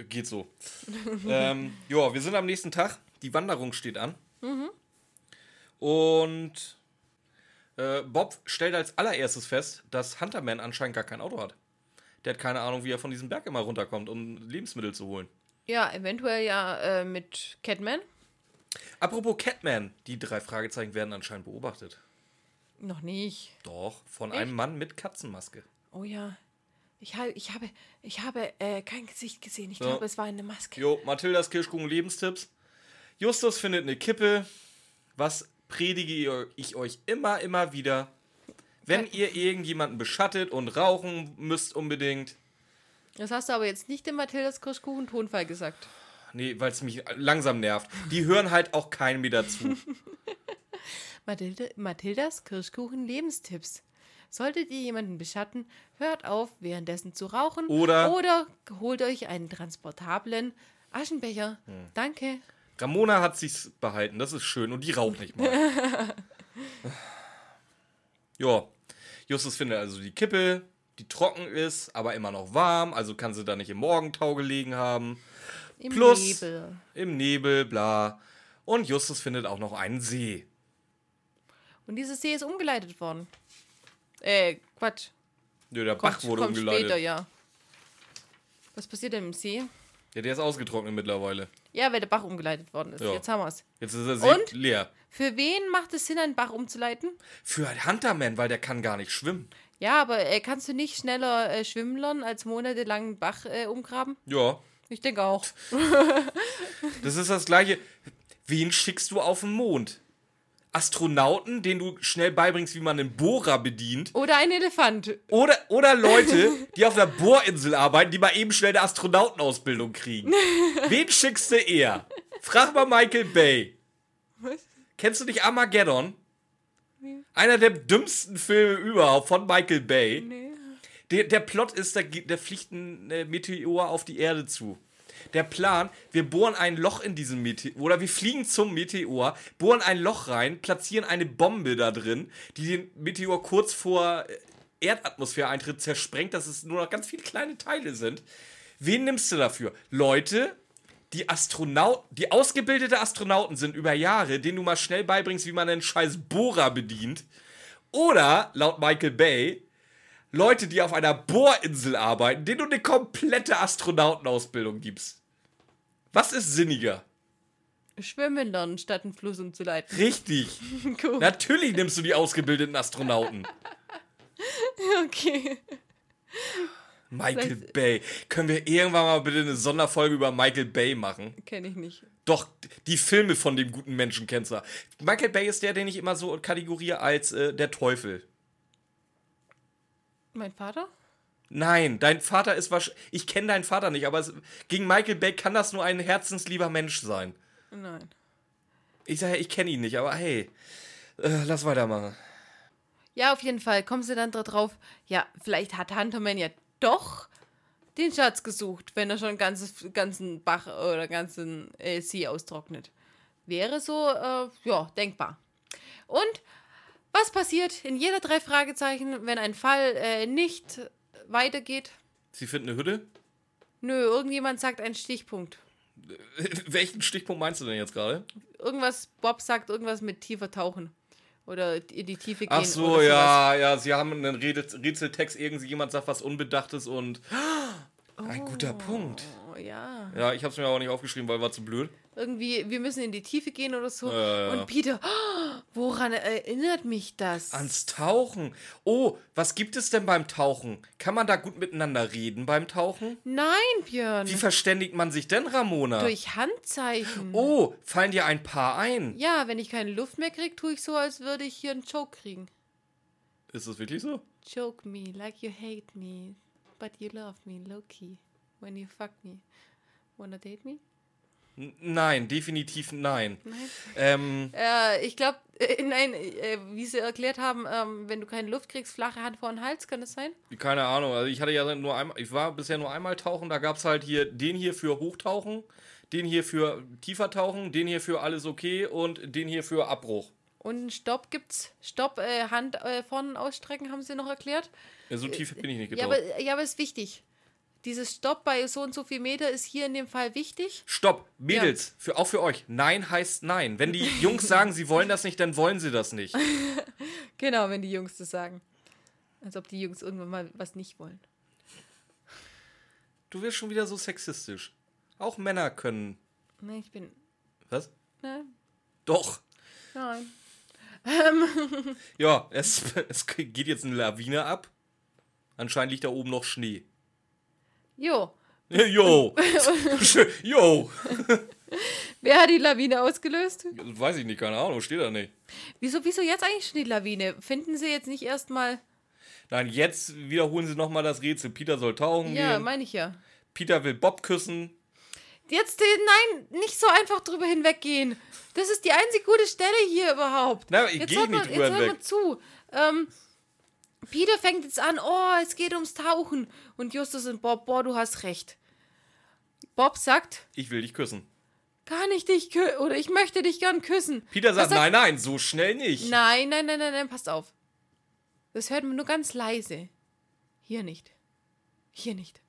geht so. ähm, ja, wir sind am nächsten Tag. Die Wanderung steht an. Und äh, Bob stellt als allererstes fest, dass Hunterman anscheinend gar kein Auto hat. Der hat keine Ahnung, wie er von diesem Berg immer runterkommt, um Lebensmittel zu holen. Ja, eventuell ja äh, mit Catman. Apropos Catman, die drei Fragezeichen werden anscheinend beobachtet. Noch nicht. Doch, von Echt? einem Mann mit Katzenmaske. Oh ja. Ich, hab, ich habe, ich habe äh, kein Gesicht gesehen. Ich Ja. glaube, es war eine Maske. Jo, Mathildas Kirschkuchen Lebenstipps. Justus findet eine Kippe. Was predige ich euch immer, immer wieder? Wenn ihr irgendjemanden beschattet und rauchen müsst unbedingt. Das hast du aber jetzt nicht im Mathildas Kirschkuchen-Tonfall gesagt. Nee, weil es mich langsam nervt. Die hören halt auch keinen mehr dazu. Mathilde, Mathildas Kirschkuchen-Lebenstipps. Solltet ihr jemanden beschatten, hört auf, währenddessen zu rauchen. Oder- Oder holt euch einen transportablen Aschenbecher. Hm. Danke. Ramona hat sich's behalten, das ist schön. Und die raucht nicht mal. ja, Justus findet also die Kippe, die trocken ist, aber immer noch warm. Also kann sie da nicht im Morgentau gelegen haben. Im Plus- Nebel. Im Nebel, bla. Und Justus findet auch noch einen See. Und dieses See ist umgeleitet worden. Äh, Quatsch. Ja, der Kommt, Bach wurde kommt umgeleitet. später, ja. Was passiert denn im See? Ja, der ist ausgetrocknet mittlerweile. Ja, weil der Bach umgeleitet worden ist. Ja. Jetzt haben wir es. Jetzt ist der See Und? leer. Für wen macht es Sinn, einen Bach umzuleiten? Für Hunterman, weil der kann gar nicht schwimmen. Ja, aber äh, kannst du nicht schneller äh, schwimmen lernen, als monatelang einen Bach äh, umgraben? Ja, Ich denke auch. das ist das gleiche. Wen schickst du auf den Mond? Astronauten, denen du schnell beibringst, wie man einen Bohrer bedient. Oder ein Elefant. Oder, oder Leute, die auf einer Bohrinsel arbeiten, die mal eben schnell eine Astronautenausbildung kriegen. Wen schickst du eher? Frag mal Michael Bay. Was? Kennst du nicht Armageddon? Einer der dümmsten Filme überhaupt von Michael Bay. Nee. Der, der Plot ist, da, da fliegt ein äh, Meteor auf die Erde zu. Der Plan, wir bohren ein Loch in diesem Meteor, oder wir fliegen zum Meteor, bohren ein Loch rein, platzieren eine Bombe da drin, die den Meteor kurz vor äh, Erdatmosphäre-Eintritt zersprengt, dass es nur noch ganz viele kleine Teile sind. Wen nimmst du dafür? Leute, die Astronauten, die ausgebildete Astronauten sind über Jahre, denen du mal schnell beibringst, wie man einen scheiß Bohrer bedient. Oder, laut Michael Bay, Leute, die auf einer Bohrinsel arbeiten, denen du eine komplette Astronautenausbildung gibst. Was ist sinniger? Schwimmen lernen, statt einen Fluss umzuleiten. Richtig. Cool. Natürlich nimmst du die ausgebildeten Astronauten. Okay. Michael Vielleicht- Bay. Können wir irgendwann mal bitte eine Sonderfolge über Michael Bay machen? Kenne ich nicht. Doch, die Filme von dem guten Menschen kennst du. Michael Bay ist der, den ich immer so kategoriere als äh, der Teufel. Mein Vater? Nein, dein Vater ist wahrscheinlich. Ich kenne deinen Vater nicht, aber es, gegen Michael Bay kann das nur ein herzenslieber Mensch sein. Nein. Ich sage, ich kenne ihn nicht, aber hey, äh, lass weitermachen. Ja, auf jeden Fall. Kommst du dann drauf, ja, vielleicht hat Hunterman ja doch den Schatz gesucht, wenn er schon ganzes, ganzen Bach oder ganzen äh, See austrocknet. Wäre so, äh, ja, denkbar. Und was passiert in jeder drei Fragezeichen, wenn ein Fall äh, nicht weitergeht? Sie finden eine Hütte? Nö, irgendjemand sagt einen Stichpunkt. Welchen Stichpunkt meinst du denn jetzt gerade? Irgendwas, Bob sagt irgendwas mit tiefer tauchen. Oder in die Tiefe gehen. Ach so, ja, ja, sie haben einen Rätsel- Rätseltext, irgendjemand sagt was Unbedachtes und. Ein guter Punkt. Oh, ja. Ja, ich hab's mir aber nicht aufgeschrieben, weil war zu blöd. irgendwie, wir müssen in die Tiefe gehen oder so. Ja. Und Peter, "Oh, woran erinnert mich das? Ans Tauchen. Oh, was gibt es denn beim Tauchen? Kann man da gut miteinander reden beim Tauchen? Nein, Björn. Wie verständigt man sich denn, Ramona? Durch Handzeichen. Oh, fallen dir ein paar ein? Ja, wenn ich keine Luft mehr kriege, tue ich so, als würde ich hier einen Choke kriegen. Ist das wirklich so? Choke me like you hate me, but you love me, low-key. When you fuck me. Wanna date me? Nein, definitiv nein. Ähm, Äh, ich glaube, äh, nein, äh, wie sie erklärt haben, ähm, wenn du keine Luft kriegst, flache Hand vor den Hals, kann das sein? keine Ahnung. Also ich hatte ja nur einmal, ich war bisher nur einmal tauchen. Da gab es halt hier den hier für Hochtauchen, den hier für tiefer tauchen, den hier für alles okay und den hier für Abbruch. Und Stopp gibt's. Stopp, äh, Hand äh, vorne ausstrecken, haben sie noch erklärt. Ja, so tief bin ich nicht Ja getaucht. aber, ja, aber ist wichtig. Dieses Stopp bei so und so viel Meter ist hier in dem Fall wichtig. Stopp, Mädels, für, auch für euch. Nein heißt nein. Wenn die Jungs sagen, sie wollen das nicht, dann wollen sie das nicht. Genau, wenn die Jungs das sagen. Als ob die Jungs irgendwann mal was nicht wollen. Du wirst schon wieder so sexistisch. Auch Männer können. Ne, ich bin. Was? Ne, Doch. nein. Ja, es, es geht jetzt eine Lawine ab. Anscheinend liegt da oben noch Schnee. Jo. Jo. jo. Wer hat die Lawine ausgelöst? Weiß ich nicht, keine Ahnung, steht da nicht. Wieso, wieso jetzt eigentlich schon die Lawine? Finden sie jetzt nicht erstmal. Nein, jetzt wiederholen sie nochmal das Rätsel. Peter soll tauchen Ja, meine ich ja. Peter will Bob küssen. Jetzt, äh, nein, nicht so einfach drüber hinweggehen. Das ist die einzig gute Stelle hier überhaupt. Na, ich jetzt geh hört nicht drüber jetzt hör mal hinweg. zu. Ähm, Peter fängt jetzt an, oh, es geht ums Tauchen. Und Justus und Bob, boah, du hast recht. Bob sagt, Ich will dich küssen. kann ich dich küssen, oder ich möchte dich gern küssen. Peter sagt, Was nein, nein, so schnell nicht. Nein, nein, nein, nein, nein, passt auf. Das hört man nur ganz leise. Hier nicht. Hier nicht.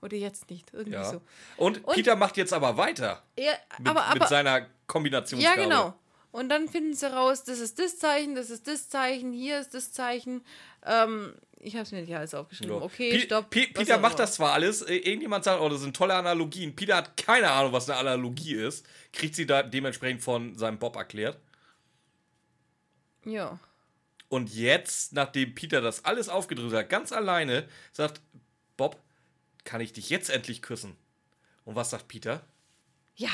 Oder jetzt nicht. Irgendwie Ja. so. Und, Und- Peter macht jetzt aber weiter. Ja, Mit, aber, mit aber, seiner Kombinationsgabe. Ja, genau. Und dann finden sie raus, das ist das Zeichen, das ist das Zeichen, hier ist das Zeichen. Ähm, ich habe es mir nicht alles aufgeschrieben. Ja. Okay, Pi- stopp. Was Peter macht das zwar alles, äh, irgendjemand sagt, oh, das sind tolle Analogien. Peter hat keine Ahnung, was eine Analogie ist. Kriegt sie da dementsprechend von seinem Bob erklärt. Ja. Und jetzt, nachdem Peter das alles aufgedrückt hat, ganz alleine, sagt Bob, kann ich dich jetzt endlich küssen? Und was sagt Peter? Ja.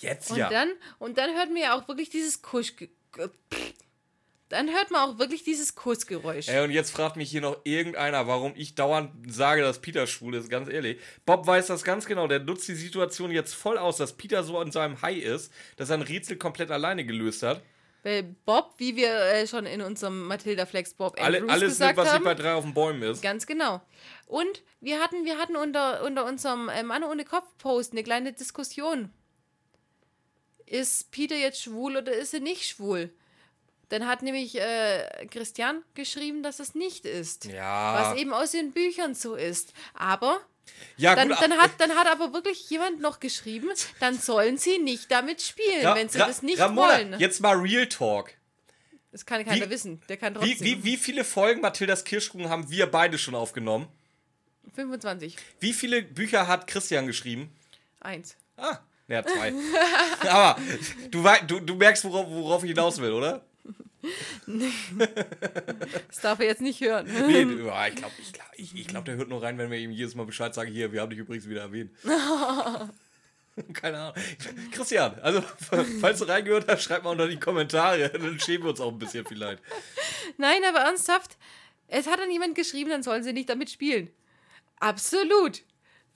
Ja, jetzt Und ja. dann, und dann hört man ja auch wirklich dieses Kusch. Dann hört man auch wirklich dieses Kussgeräusch. Ey, und jetzt fragt mich hier noch irgendeiner, warum ich dauernd sage, dass Peter schwul ist, ganz ehrlich. Bob weiß das ganz genau, der nutzt die Situation jetzt voll aus, dass Peter so in seinem High ist, dass er ein Rätsel komplett alleine gelöst hat. Weil Bob, wie wir äh, schon in unserem Matilda Flex Bob Alle, alles gesagt nimmt, was haben. bei drei auf den Bäumen ist. Ganz genau. Und wir hatten, wir hatten unter, unter unserem äh, Mann ohne Kopf-Post eine kleine Diskussion. Ist Peter jetzt schwul oder ist er nicht schwul? Dann hat nämlich äh, Christian geschrieben, dass es nicht ist. Ja. Was eben aus den Büchern so ist. Aber ja, dann, gut, dann, hat, dann hat aber wirklich jemand noch geschrieben, dann sollen sie nicht damit spielen, Ra- wenn sie Ra- das nicht Ramona, wollen. Jetzt mal Real Talk. Das kann keiner Wie- wissen. Der kann Wie, trotzdem. wie, wie viele Folgen Mathildas Kirschkuchen haben wir beide schon aufgenommen? 25. Wie viele Bücher hat Christian geschrieben? Eins. Ah, ja, zwei. Aber du, du, du merkst, worauf, worauf ich hinaus will, oder? Das darf er jetzt nicht hören. Nee, ich glaube, ich glaub, ich, ich glaub, der hört nur rein, wenn wir ihm jedes Mal Bescheid sagen, hier, wir haben dich übrigens wieder erwähnt. Keine Ahnung. Christian, also falls du reingehört hast, schreib mal unter die Kommentare, dann schämen wir uns auch ein bisschen vielleicht. Nein, aber ernsthaft, es hat dann jemand geschrieben, dann sollen sie nicht damit spielen. Absolut.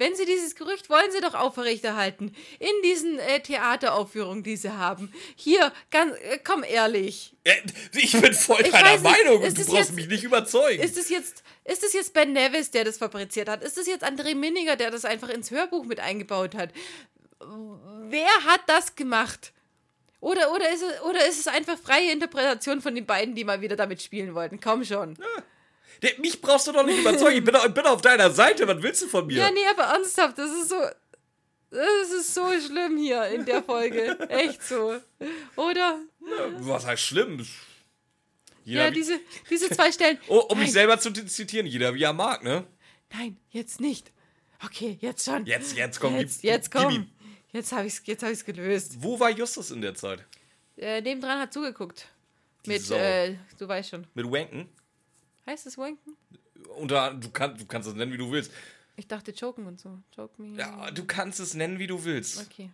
Wenn sie dieses Gerücht wollen sie doch aufrechterhalten. In diesen äh, Theateraufführungen, die sie haben. Hier, ganz, äh, komm ehrlich. Äh, Ich bin voll Ich deiner nicht, Meinung und du brauchst jetzt- mich nicht überzeugen. Ist es jetzt, ist es jetzt Ben Nevis, der das fabriziert hat? Ist es jetzt André Minninger, der das einfach ins Hörbuch mit eingebaut hat? Wer hat das gemacht? Oder, oder, ist es, oder ist es einfach freie Interpretation von den beiden, die mal wieder damit spielen wollten? Komm schon. Der, mich brauchst du doch nicht überzeugen. Ich bin, ich bin auf deiner Seite. Was willst du von mir? Ja, nee, aber ernsthaft, das ist so. Das ist so schlimm hier in der Folge. Echt so. Oder? Was heißt schlimm? Jeder Ja, diese, diese zwei Stellen. oh, um mich nein, selber zu zitieren, jeder wie er mag, ne? nein, jetzt nicht. Okay, jetzt schon. Jetzt, jetzt komm, Jetzt, gib- jetzt gib komm. ihm. Jetzt habe ich es hab ich's gelöst. Wo war Justus in der Zeit? Äh, nebendran hat zugeguckt. Mit, Sau. äh, du weißt schon. Mit Wanken? Heißt es Wanken? Unter, du, kann, du kannst es nennen, wie du willst. Ich dachte Choken und so. Choke me. Ja, du kannst es nennen, wie du willst. Okay.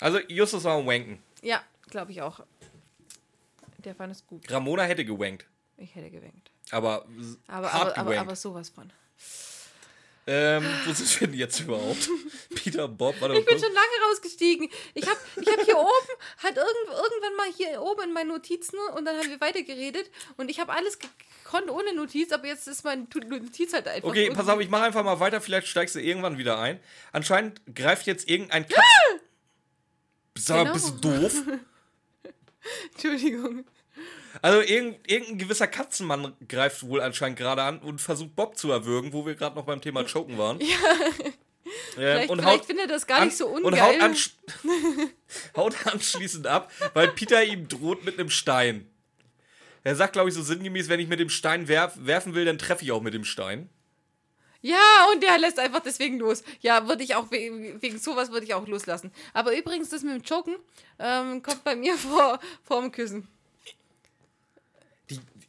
Also, Justus war am Wanken. Ja, glaube ich auch. Der fand es gut. Ramona hätte gewankt. Ich hätte gewenkt. Aber, Aber, aber, aber, gewankt. aber sowas von. Ähm, wo sind wir denn jetzt überhaupt? Peter, Bob, warte Ich bin kurz. schon lange rausgestiegen. Ich habe ich hab hier oben, hat irgend, irgendwann mal hier oben in meinen Notizen und dann haben wir weitergeredet und ich habe alles gekonnt ohne Notiz, aber jetzt ist meine Tu- Notiz halt einfach. Okay, pass auf, ich mache einfach mal weiter, vielleicht steigst du irgendwann wieder ein. Anscheinend greift jetzt irgendein Katz. Sag mal, Genau. bist du doof? Entschuldigung. Also irgend, irgendein gewisser Katzenmann greift wohl anscheinend gerade an und versucht Bob zu erwürgen, wo wir gerade noch beim Thema Choken waren. Ja. Ähm, Vielleicht, und vielleicht haut, findet er das gar nicht so und ungeil. haut, ansch haut anschließend ab, weil Peter ihm droht mit einem Stein. Er sagt, glaube ich, so sinngemäß, wenn ich mit dem Stein werf, werfen will, dann treffe ich auch mit dem Stein. Ja, und der lässt einfach deswegen los. Ja, würde ich auch wegen, wegen sowas würde ich auch loslassen. Aber übrigens, das mit dem Choken ähm, kommt bei mir vor, vor dem Küssen.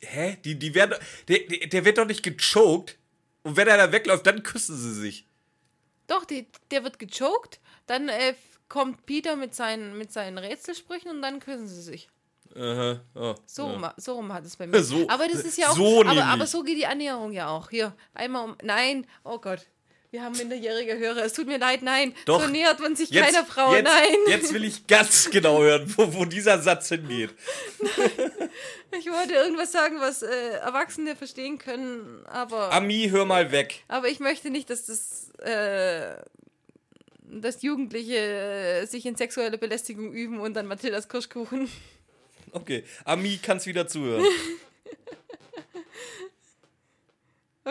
Hä? Die, die werden, der, der, wird doch nicht gechoked. Und wenn er da wegläuft, dann küssen sie sich. Doch, die, der wird gechoked, dann äh, kommt Peter mit seinen, mit seinen Rätselsprüchen und dann küssen sie sich. Aha, oh, So, ja. rum, so rum hat es bei mir. So- aber das ist ja auch. so aber, aber so geht die Annäherung ja auch. Hier, einmal um. Nein, oh Gott. Wir haben minderjährige Hörer. Es tut mir leid, nein. Doch. So nähert man sich Jetzt, keiner Frau, jetzt, nein. Jetzt will ich ganz genau hören, wo, wo dieser Satz hingeht. Ich wollte irgendwas sagen, was äh, Erwachsene verstehen können, aber. Ami, hör mal weg. Aber ich möchte nicht, dass das, äh, dass Jugendliche äh, sich in sexuelle Belästigung üben und dann Mathildas Kirschkuchen. Okay, Ami kann's wieder zuhören.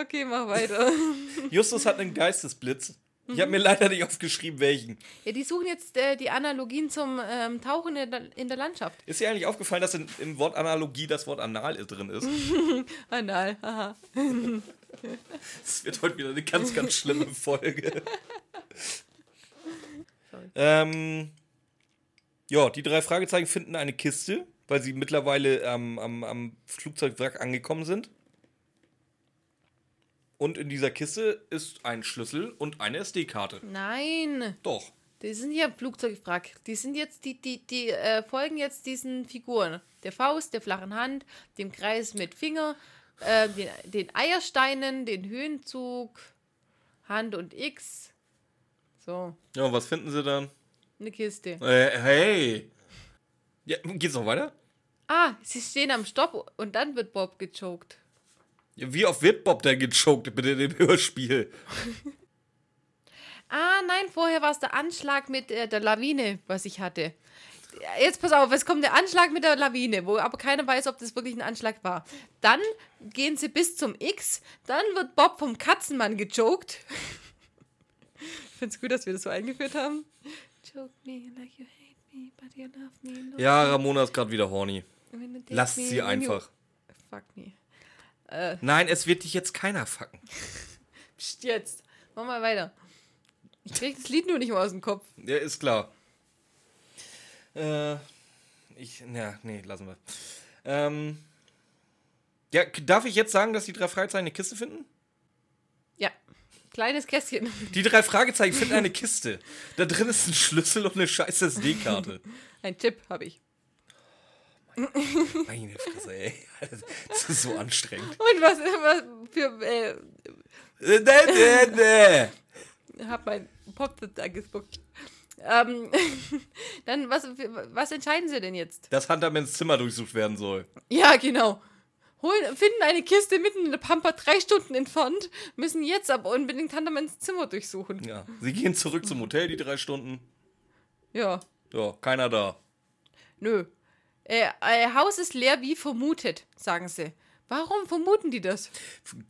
Okay, mach weiter. Justus hat einen Geistesblitz. Ich habe mir leider nicht aufgeschrieben, welchen. ja, die suchen jetzt äh, die Analogien zum ähm, Tauchen in der, in der Landschaft. Ist dir eigentlich aufgefallen, dass in, im Wort Analogie das Wort Anal drin ist? Anal, haha. Es wird heute wieder eine ganz, ganz schlimme Folge. Ähm, ja, die drei Fragezeichen finden eine Kiste, weil sie mittlerweile am, am, am Flugzeugwrack angekommen sind. Und in dieser Kiste ist ein Schlüssel und eine SD-Karte. Nein, Doch. die sind ja Flugzeugwrack. Die sind jetzt, die, die, die äh, folgen jetzt diesen Figuren. Der Faust, der flachen Hand, dem Kreis mit Finger, äh, den, den Eiersteinen, den Höhenzug, Hand und X. So, Ja, und was finden sie dann? eine Kiste. Äh, hey. Ja, geht's noch weiter? Ah, sie stehen am Stopp und dann wird Bob gechoked. Wie oft wird Bob denn gechoked bitte in dem Hörspiel? Ah, nein, vorher war es der Anschlag mit äh, der Lawine, was ich hatte. Jetzt pass auf, es kommt der Anschlag mit der Lawine, wo aber keiner weiß, ob das wirklich ein Anschlag war. Dann gehen sie bis zum X, dann wird Bob vom Katzenmann gechoked. Ich finde es gut, dass wir das so eingeführt haben. Choke me like you hate me, but you love me. love Ja, Ramona ist gerade wieder horny. me, sie einfach. You... Fuck me. Nein, es wird dich jetzt keiner fucken. Psst, jetzt. Mach mal weiter. Ich krieg das Lied nur nicht mehr aus dem Kopf. Ja, ist klar. Äh, ich, ja, nee, lassen wir. Ähm, ja, darf ich jetzt sagen, dass die drei Fragezeichen eine Kiste finden? Ja. Kleines Kästchen. Die drei Fragezeichen finden eine Kiste. Da drin ist ein Schlüssel und eine scheiß SD-Karte. Ein Tipp habe ich. Meine Fresse, ey. Das ist so anstrengend. Und was, was für. Äh, Äh, nee, nee, nee. hab mein Pop-It angespuckt. Ähm, dann, was, was entscheiden sie denn jetzt? Dass Huntermans Zimmer durchsucht werden soll. Ja, genau. Holen, finden eine Kiste mitten in der Pampa drei Stunden entfernt, müssen jetzt aber unbedingt Huntermans Zimmer durchsuchen. Ja. Sie gehen zurück zum Hotel, die drei Stunden. Ja, Ja, keiner da. nö. Äh, äh, Haus ist leer wie vermutet, sagen sie. Warum vermuten die das?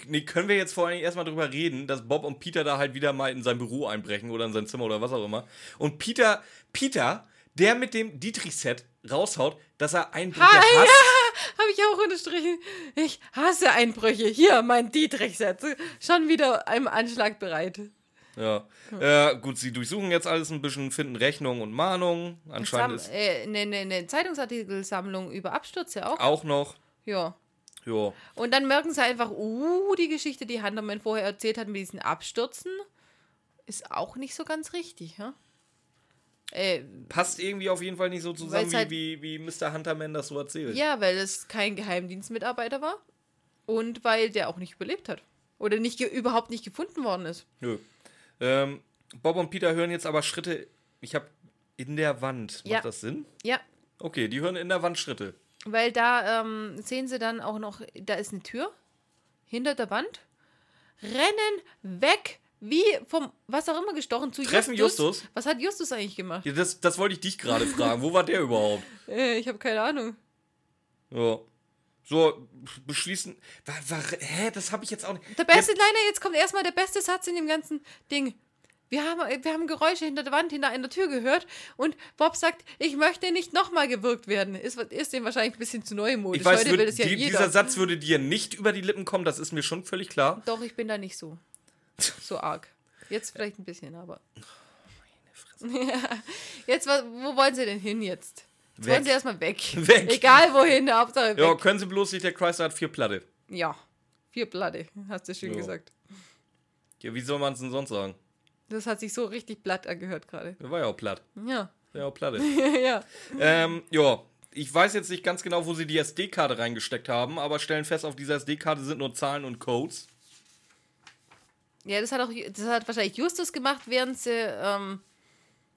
Nee, können wir jetzt vor allem erstmal drüber reden, dass Bob und Peter da halt wieder mal in sein Büro einbrechen oder in sein Zimmer oder was auch immer. Und Peter, Peter, der mit dem Dietrich-Set raushaut, dass er Einbrecher Ah, hasst. ja, habe ich auch unterstrichen. Ich hasse Einbrüche. Hier, mein Dietrich-Satz. Schon wieder einem Anschlag bereit. Ja. Äh, gut, sie durchsuchen jetzt alles ein bisschen, finden Rechnungen und Mahnungen. Anscheinend ist äh, ne, ne, ne Zeitungsartikelsammlung über Abstürze auch. auch noch. Ja. Ja. Und dann merken sie einfach, uh, die Geschichte, die Hunterman vorher erzählt hat mit diesen Abstürzen, ist auch nicht so ganz richtig, ja? Äh, Passt irgendwie auf jeden Fall nicht so zusammen, halt- wie, wie, Mr. Hunterman das so erzählt. ja, weil es kein Geheimdienstmitarbeiter war und weil der auch nicht überlebt hat. Oder nicht überhaupt nicht gefunden worden ist. Nö. Ähm, Bob und Peter hören jetzt aber Schritte. Ich habe in der Wand. Macht Ja. das Sinn? Ja, Okay, die hören in der Wand Schritte. weil da ähm, sehen sie dann auch noch, da ist eine Tür hinter der Wand. Rennen weg, wie vom, was auch immer gestochen zu Treffen Justus. Was hat Justus eigentlich gemacht? Ja, das, das wollte ich dich gerade fragen. Wo war der überhaupt? Äh, ich habe keine Ahnung. Ja. So, beschließen. War, war, hä, das habe ich jetzt auch nicht. Der beste, nein, nein, jetzt kommt erstmal der beste Satz in dem ganzen Ding. Wir haben, wir haben Geräusche hinter der Wand, hinter einer Tür gehört und Bob sagt, ich möchte nicht nochmal gewirkt werden. Ist, ist dem wahrscheinlich ein bisschen zu neumodisch. Ich weiß, Heute würd, ja die, jeder. dieser Satz würde dir nicht über die Lippen kommen, das ist mir schon völlig klar. Doch, ich bin da nicht so. So arg. Jetzt vielleicht ein bisschen, aber. Ja. Jetzt, wa- wo wollen sie denn hin jetzt? Jetzt Weg. wollen sie erstmal weg. Weg. Egal wohin, Hauptsache weg. Ja, können Sie bloß nicht, der Chrysler hat vier Platte. Ja. Vier Platte, hast du schön Ja. gesagt. Ja, wie soll man es denn sonst sagen? Das hat sich so richtig platt angehört gerade. Der war ja auch platt. Ja. War auch Platte. ja. ähm, ja, ich weiß jetzt nicht ganz genau, wo sie die SD-Karte reingesteckt haben, aber stellen fest, auf dieser SD-Karte sind nur Zahlen und Codes. Ja, das hat auch das hat wahrscheinlich Justus gemacht, während sie, ähm,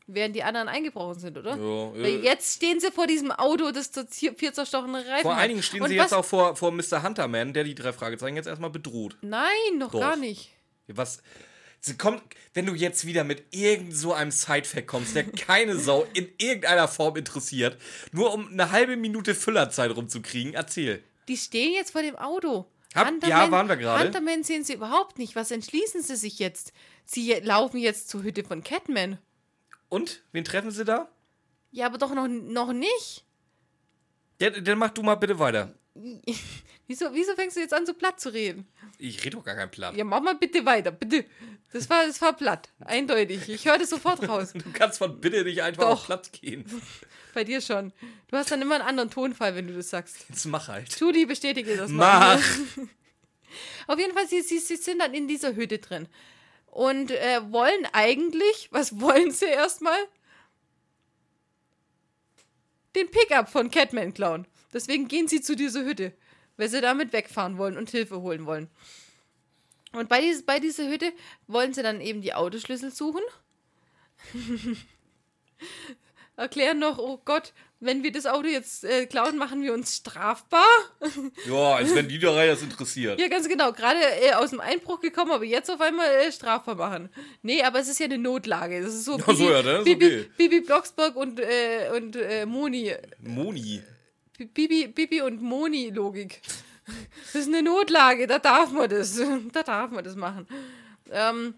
während die anderen eingebrochen sind, oder? Ja, Weil jetzt stehen sie vor diesem Auto, das vier zerstochenen Reifen vor allen Dingen stehen Und sie jetzt auch vor, vor Mr. Hunterman, der die drei Fragezeichen jetzt erstmal bedroht. Nein, noch Doch. gar nicht. Was? Sie kommt, wenn du jetzt wieder mit irgend so einem Sidefact kommst, der keine Sau in irgendeiner Form interessiert, nur um eine halbe Minute Füllerzeit rumzukriegen, erzähl. Die stehen jetzt vor dem Auto. Hab- ja, waren wir gerade. Hunterman sehen sie überhaupt nicht. Was entschließen sie sich jetzt? Sie laufen jetzt zur Hütte von Catman. Und? Wen treffen sie da? Ja, aber doch noch, noch nicht. Ja, dann mach du mal bitte weiter. Wieso, wieso fängst du jetzt an, so platt zu reden? Ich rede doch gar keinen Plan. Ja, mach mal bitte weiter, bitte. Das war, das war platt, eindeutig. Ich höre das sofort raus. Du kannst von bitte nicht einfach Doch. auf Platz gehen. Bei dir schon. Du hast dann immer einen anderen Tonfall, wenn du das sagst. Jetzt mach halt. Judy bestätige das mal. Mach! Auf jeden Fall, sie, sie, sie sind dann in dieser Hütte drin. Und äh, wollen eigentlich, was wollen sie erstmal? Den Pickup von Catman klauen. Deswegen gehen sie zu dieser Hütte, weil sie damit wegfahren wollen und Hilfe holen wollen. Und bei, dies, bei dieser Hütte wollen sie dann eben die Autoschlüssel suchen. Erklären noch, oh Gott, wenn wir das Auto jetzt äh, klauen, machen wir uns strafbar. Ja, als wenn die drei das interessiert. Ja, ganz genau. Gerade äh, aus dem Einbruch gekommen, aber jetzt auf einmal äh, strafbar machen. Nee, aber es ist ja eine Notlage. Das ist so Ach so, ja, ist Bibi, okay. Bibi Blocksberg und, äh, und äh, Moni. Moni. Bi- Bibi, Bibi und Moni-Logik. Das ist eine Notlage, da darf man das. Da darf man das machen. Ähm,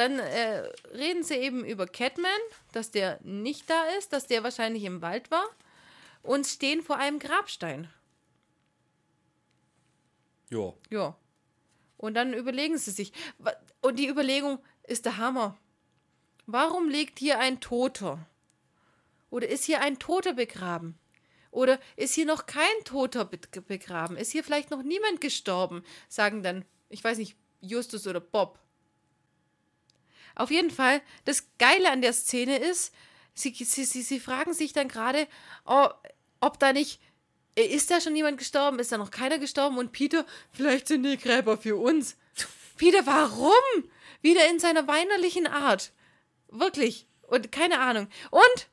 dann äh, reden sie eben über Catman, dass der nicht da ist, dass der wahrscheinlich im Wald war und stehen vor einem Grabstein. Ja. Ja. Und dann überlegen sie sich. Und die Überlegung ist der Hammer. Warum liegt hier ein Toter? Oder ist hier ein Toter begraben? Oder ist hier noch kein Toter be- begraben? Ist hier vielleicht noch niemand gestorben? Sagen dann, ich weiß nicht, Justus oder Bob. Auf jeden Fall, das Geile an der Szene ist, sie, sie, sie, sie fragen sich dann gerade, oh, ob da nicht äh, ist da schon jemand gestorben? Ist da noch keiner gestorben? Und Peter, vielleicht sind die Gräber für uns. Peter, warum? Wieder in seiner weinerlichen Art. Wirklich. Und keine Ahnung. Und,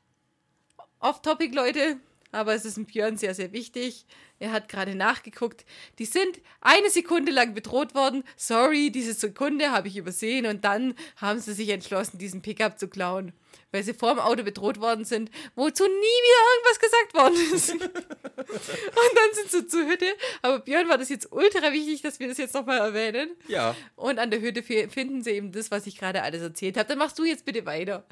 off-topic, Leute, aber es ist ein Björn sehr, sehr wichtig. Er hat gerade nachgeguckt. Die sind eine Sekunde lang bedroht worden. Sorry, diese Sekunde habe ich übersehen. Und dann haben sie sich entschlossen, diesen Pickup zu klauen. Weil sie vor dem Auto bedroht worden sind, wozu nie wieder irgendwas gesagt worden ist. Und dann sind sie zur Hütte. Aber Björn war das jetzt ultra wichtig, dass wir das jetzt nochmal erwähnen. Ja. Und an der Hütte fi- finden sie eben das, was ich gerade alles erzählt habe. Dann machst du jetzt bitte weiter.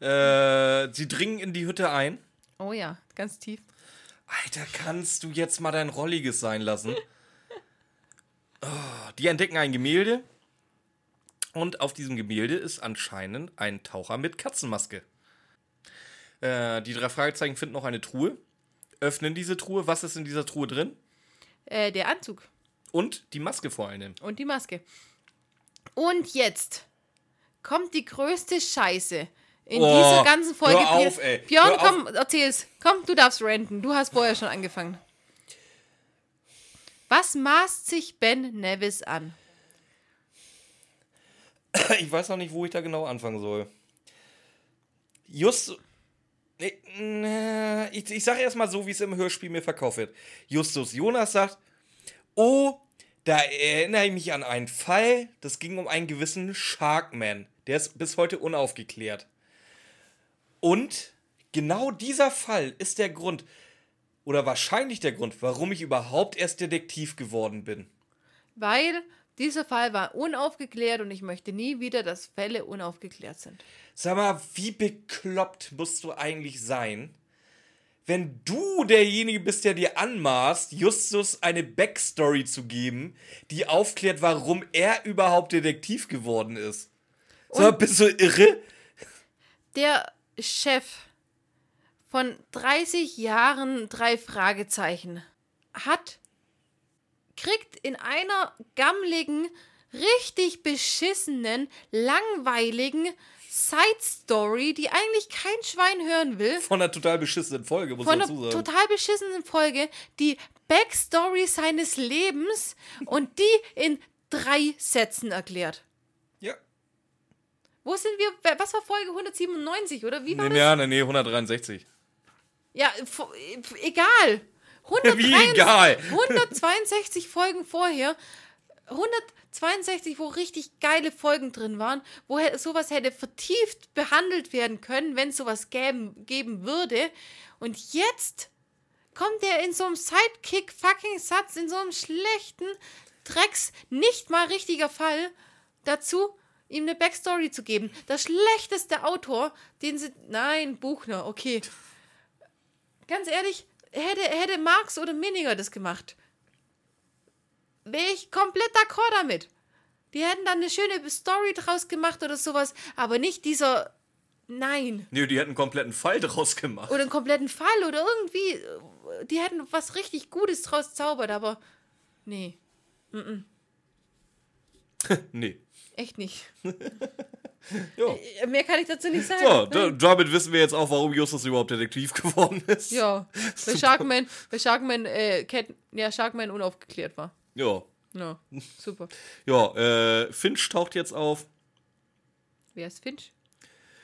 Äh, sie dringen in die Hütte ein. Oh ja, ganz tief. Alter, kannst du jetzt mal dein Rolliges sein lassen? Oh, die entdecken ein Gemälde. Und auf diesem Gemälde ist anscheinend ein Taucher mit Katzenmaske. Äh, die drei Fragezeichen finden noch eine Truhe. Öffnen diese Truhe. Was ist in dieser Truhe drin? Äh, der Anzug Und die Maske vor allem. und die Maske. Und jetzt kommt die größte Scheiße in Oh, dieser ganzen Folge. hör auf, ey. Björn, Hör auf. komm, erzähl's. Komm, du darfst ranten. Du hast vorher schon angefangen. Was maßt sich Ben Nevis an? ich weiß noch nicht, wo ich da genau anfangen soll. Just. Ich, ich sage erstmal so, wie es im Hörspiel mir verkauft wird. Justus Jonas sagt: Oh, da erinnere ich mich an einen Fall. Das ging um einen gewissen Sharkman. Der ist bis heute unaufgeklärt. Und genau dieser Fall ist der Grund, oder wahrscheinlich der Grund, warum ich überhaupt erst Detektiv geworden bin. Weil dieser Fall war unaufgeklärt und ich möchte nie wieder, dass Fälle unaufgeklärt sind. Sag mal, wie bekloppt musst du eigentlich sein, wenn du derjenige bist, der dir anmaßt, Justus eine Backstory zu geben, die aufklärt, warum er überhaupt Detektiv geworden ist? Sag mal, bist du irre? Der Chef von 30 Jahren drei Fragezeichen hat kriegt in einer gammligen, richtig beschissenen, langweiligen Side Story, die eigentlich kein Schwein hören will. Von einer total beschissenen Folge, muss Von man einer dazu sagen. total beschissenen Folge, die Backstory seines Lebens und die in drei Sätzen erklärt. Ja. Wo sind wir? Was war Folge 197 oder wie war Nee, das? nee, nee, 163. Ja, egal. Wie egal? 162 Folgen vorher. 162, wo richtig geile Folgen drin waren, wo sowas hätte vertieft behandelt werden können, wenn es sowas gäben, geben würde. Und jetzt kommt er in so einem Sidekick-Fucking-Satz, in so einem schlechten Drecks, nicht mal richtiger Fall, dazu, ihm eine Backstory zu geben. Der schlechteste Autor, den sie. Nein, Buchner, okay. Ganz ehrlich, hätte, hätte Marx oder Miniger das gemacht, wäre ich komplett d'accord damit. Die hätten dann eine schöne Story draus gemacht oder sowas, aber nicht dieser. Nein. Nee, die hätten einen kompletten Fall draus gemacht. Oder einen kompletten Fall oder irgendwie. äh, Die hätten was richtig Gutes draus zaubert, aber. Nee, Nee. Echt nicht. Äh, Mehr kann ich dazu nicht sagen. So, da, damit wissen wir jetzt auch, warum Justus überhaupt Detektiv geworden ist. Ja, bei Sharkman, bei Sharkman, äh, Cat, ja, Sharkman unaufgeklärt war. Ja. Ja, super. Ja, äh, Finch taucht jetzt auf. Wer ist Finch?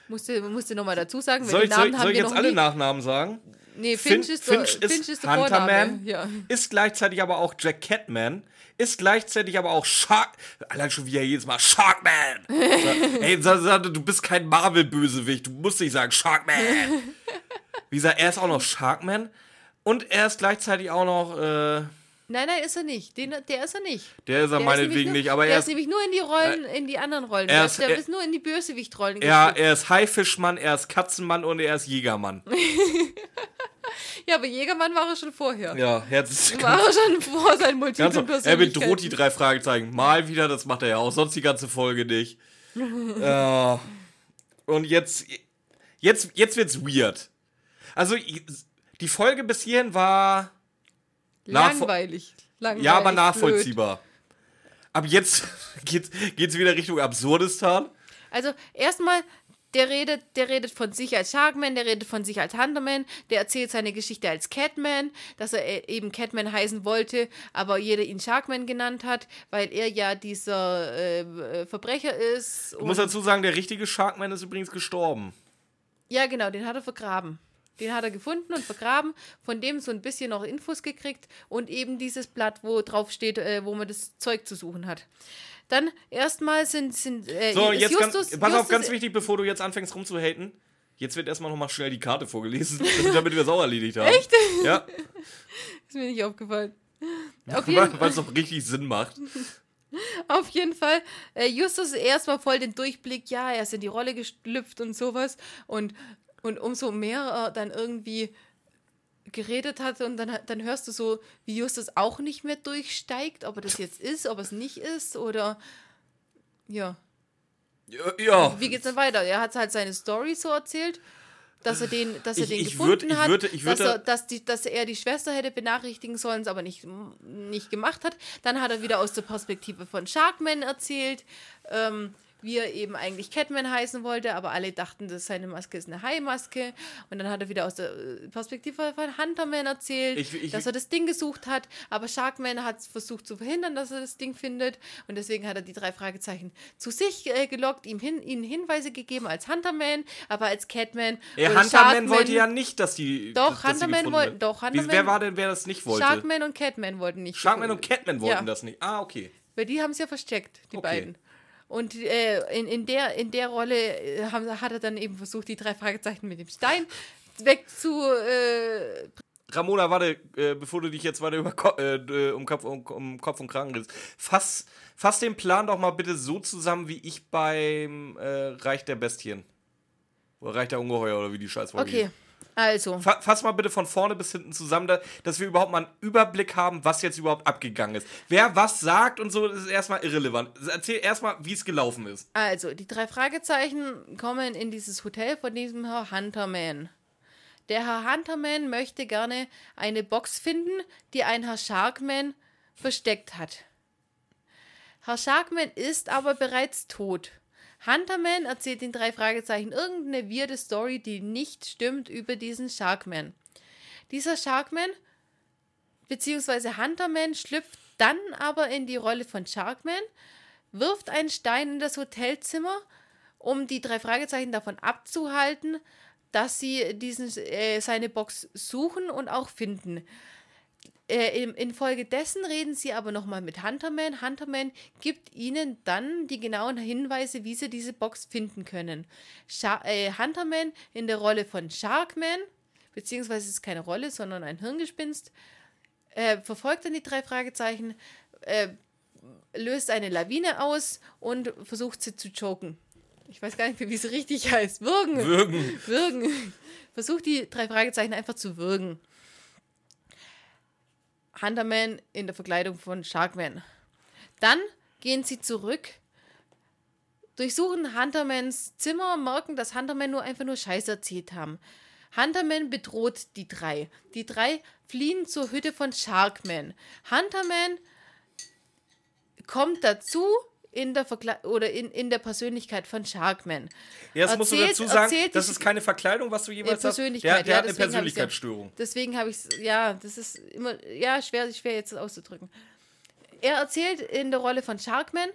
Musste, musste nochmal dazu sagen, Soll ich, Namen soll, haben soll ich wir jetzt noch alle nie. Nachnamen sagen? Nee, Finch, ist, der, Finch ist Finch ist. Hunterman, Ja. ist gleichzeitig aber auch Jack Catman, ist gleichzeitig aber auch Shark. Allein schon wie er jedes Mal Sharkman. Ey, du bist kein Marvel-Bösewicht, du musst nicht sagen Sharkman. Wie gesagt, er ist auch noch Sharkman und er ist gleichzeitig auch noch, äh, Nein, nein, ist er nicht. Den, der ist er nicht. der ist er Der meinetwegen nur, nicht, aber er ist ist, nämlich nur in die Rollen, in die anderen Rollen. er Der, ist- der er- ist nur in die Bösewichtrollen ja, geschlüpft. er ist Haifischmann, er ist Katzenmann und er ist Jägermann. Ja, aber Jägermann war er schon vorher. Ja, herzlich War er schon vor seinen Ganz multiplen er bedroht die drei Fragezeichen. Mal wieder, das macht er ja auch, sonst die ganze Folge nicht. äh, und jetzt, jetzt, jetzt wird's weird. Also, die Folge bis hierhin war, Langweilig. Langweilig. ja, aber blöd. nachvollziehbar. Ab jetzt geht's, geht's wieder Richtung Absurdistan. Also erstmal, der redet, der redet von sich als Sharkman, der redet von sich als Hunterman, der erzählt seine Geschichte als Catman, dass er äh, eben Catman heißen wollte, aber jeder ihn Sharkman genannt hat, weil er ja dieser äh, äh, Verbrecher ist. Ich muss dazu sagen, der richtige Sharkman ist übrigens gestorben. Ja, genau, den hat er vergraben. Den hat er gefunden und vergraben, von dem so ein bisschen noch Infos gekriegt und eben dieses Blatt, wo drauf steht, äh, wo man das Zeug zu suchen hat. Dann erstmal sind, sind äh, So, jetzt Justus, ganz, pass auf, ganz wichtig, bevor du jetzt anfängst rumzuhaten. Jetzt wird erstmal nochmal schnell die Karte vorgelesen, damit wir es auch erledigt haben. Echt? Ja, Ist mir nicht aufgefallen. Auf jeden, weil es doch richtig Sinn macht. auf jeden Fall, äh, Justus erstmal voll den Durchblick, ja, er ist in die Rolle geschlüpft und sowas. Und, und umso mehr er dann irgendwie geredet hat und dann, dann hörst du so, wie Justus auch nicht mehr durchsteigt, ob er das jetzt ist, ob er es nicht ist oder ja. Ja, ja. Wie geht's dann weiter? Er hat halt seine Story so erzählt, dass er den, dass er Ich- den ich gefunden würd- ich hat, würde- ich dass, würde- er, dass, die, dass er die Schwester hätte benachrichtigen sollen, es aber nicht, nicht gemacht hat. Dann hat er wieder aus der Perspektive von Sharkman erzählt, ähm, wie er eben eigentlich Catman heißen wollte, aber alle dachten, dass seine Maske ist eine Hai-Maske. Und dann hat er wieder aus der äh, Perspektive von Hunterman erzählt, Ich- ich- dass er das Ding gesucht hat, aber Sharkman hat versucht zu verhindern, dass er das Ding findet. Und deswegen hat er die drei Fragezeichen zu sich äh, gelockt, ihm hin, ihnen Hinweise gegeben als Hunterman, aber als Catman. Ja, Hunterman Sharkman- wollte ja nicht, dass die. Doch, dass Hunterman wollte- doch, Wie, Hunterman- wer war denn, wer das nicht wollte? Sharkman und Catman wollten nicht. Sharkman und Catman wollten Ja. das nicht. Ah, okay. Weil die haben es ja versteckt, die Okay. beiden. Und äh, in, in, der, in der Rolle äh, haben, hat er dann eben versucht, die drei Fragezeichen mit dem Stein wegzu. Äh, Ramona, warte, äh, bevor du dich jetzt weiter über Ko äh, äh, um, Kopf, um, um Kopf und Kragen redest. Fass, fass den Plan doch mal bitte so zusammen, wie ich beim äh, Reich der Bestien. Oder Reich der Ungeheuer oder wie die Scheißfolge okay, also. Fa fass mal bitte von vorne bis hinten zusammen, da, dass wir überhaupt mal einen Überblick haben, was jetzt überhaupt abgegangen ist. Wer was sagt und so, das ist erstmal irrelevant. Erzähl erstmal, wie es gelaufen ist. Also, die drei Fragezeichen kommen in dieses Hotel von diesem Herr Hunterman. Der Herr Hunterman möchte gerne eine Box finden, die ein Herr Sharkman versteckt hat. Herr Sharkman ist aber bereits tot. Hunterman erzählt den drei Fragezeichen irgendeine weirde Story, die nicht stimmt über diesen Sharkman. Dieser Sharkman beziehungsweise Hunterman schlüpft dann aber in die Rolle von Sharkman, wirft einen Stein in das Hotelzimmer, um die drei Fragezeichen davon abzuhalten, dass sie diesen, äh, seine Box suchen und auch finden. Äh, in, infolgedessen reden sie aber nochmal mit Hunterman. Hunterman gibt ihnen dann die genauen Hinweise, wie sie diese Box finden können. Sha äh, Hunterman in der Rolle von Sharkman, beziehungsweise es ist keine Rolle, sondern ein Hirngespinst, äh, verfolgt dann die drei Fragezeichen, äh, löst eine Lawine aus und versucht sie zu choken. Ich weiß gar nicht, wie sie richtig heißt. Würgen. Würgen. Würgen. Versucht die drei Fragezeichen einfach zu würgen. Hunterman in der Verkleidung von Sharkman. Dann gehen sie zurück, durchsuchen Huntermans Zimmer, merken, dass Hunterman nur einfach nur Scheiße erzählt haben. Hunterman bedroht die drei. Die drei fliehen zur Hütte von Sharkman. Hunterman kommt dazu in der, Verkle oder in, in der Persönlichkeit von Sharkman. Ja, das musst du Erzählt- dazu sagen, erzählt das ist keine Verkleidung, was du jeweils hast. Der, Persönlichkeit, der ja, hat eine Persönlichkeitsstörung. Deswegen habe ich es, ja, das ist immer, ja, schwer, schwer jetzt auszudrücken. Er erzählt in der Rolle von Sharkman,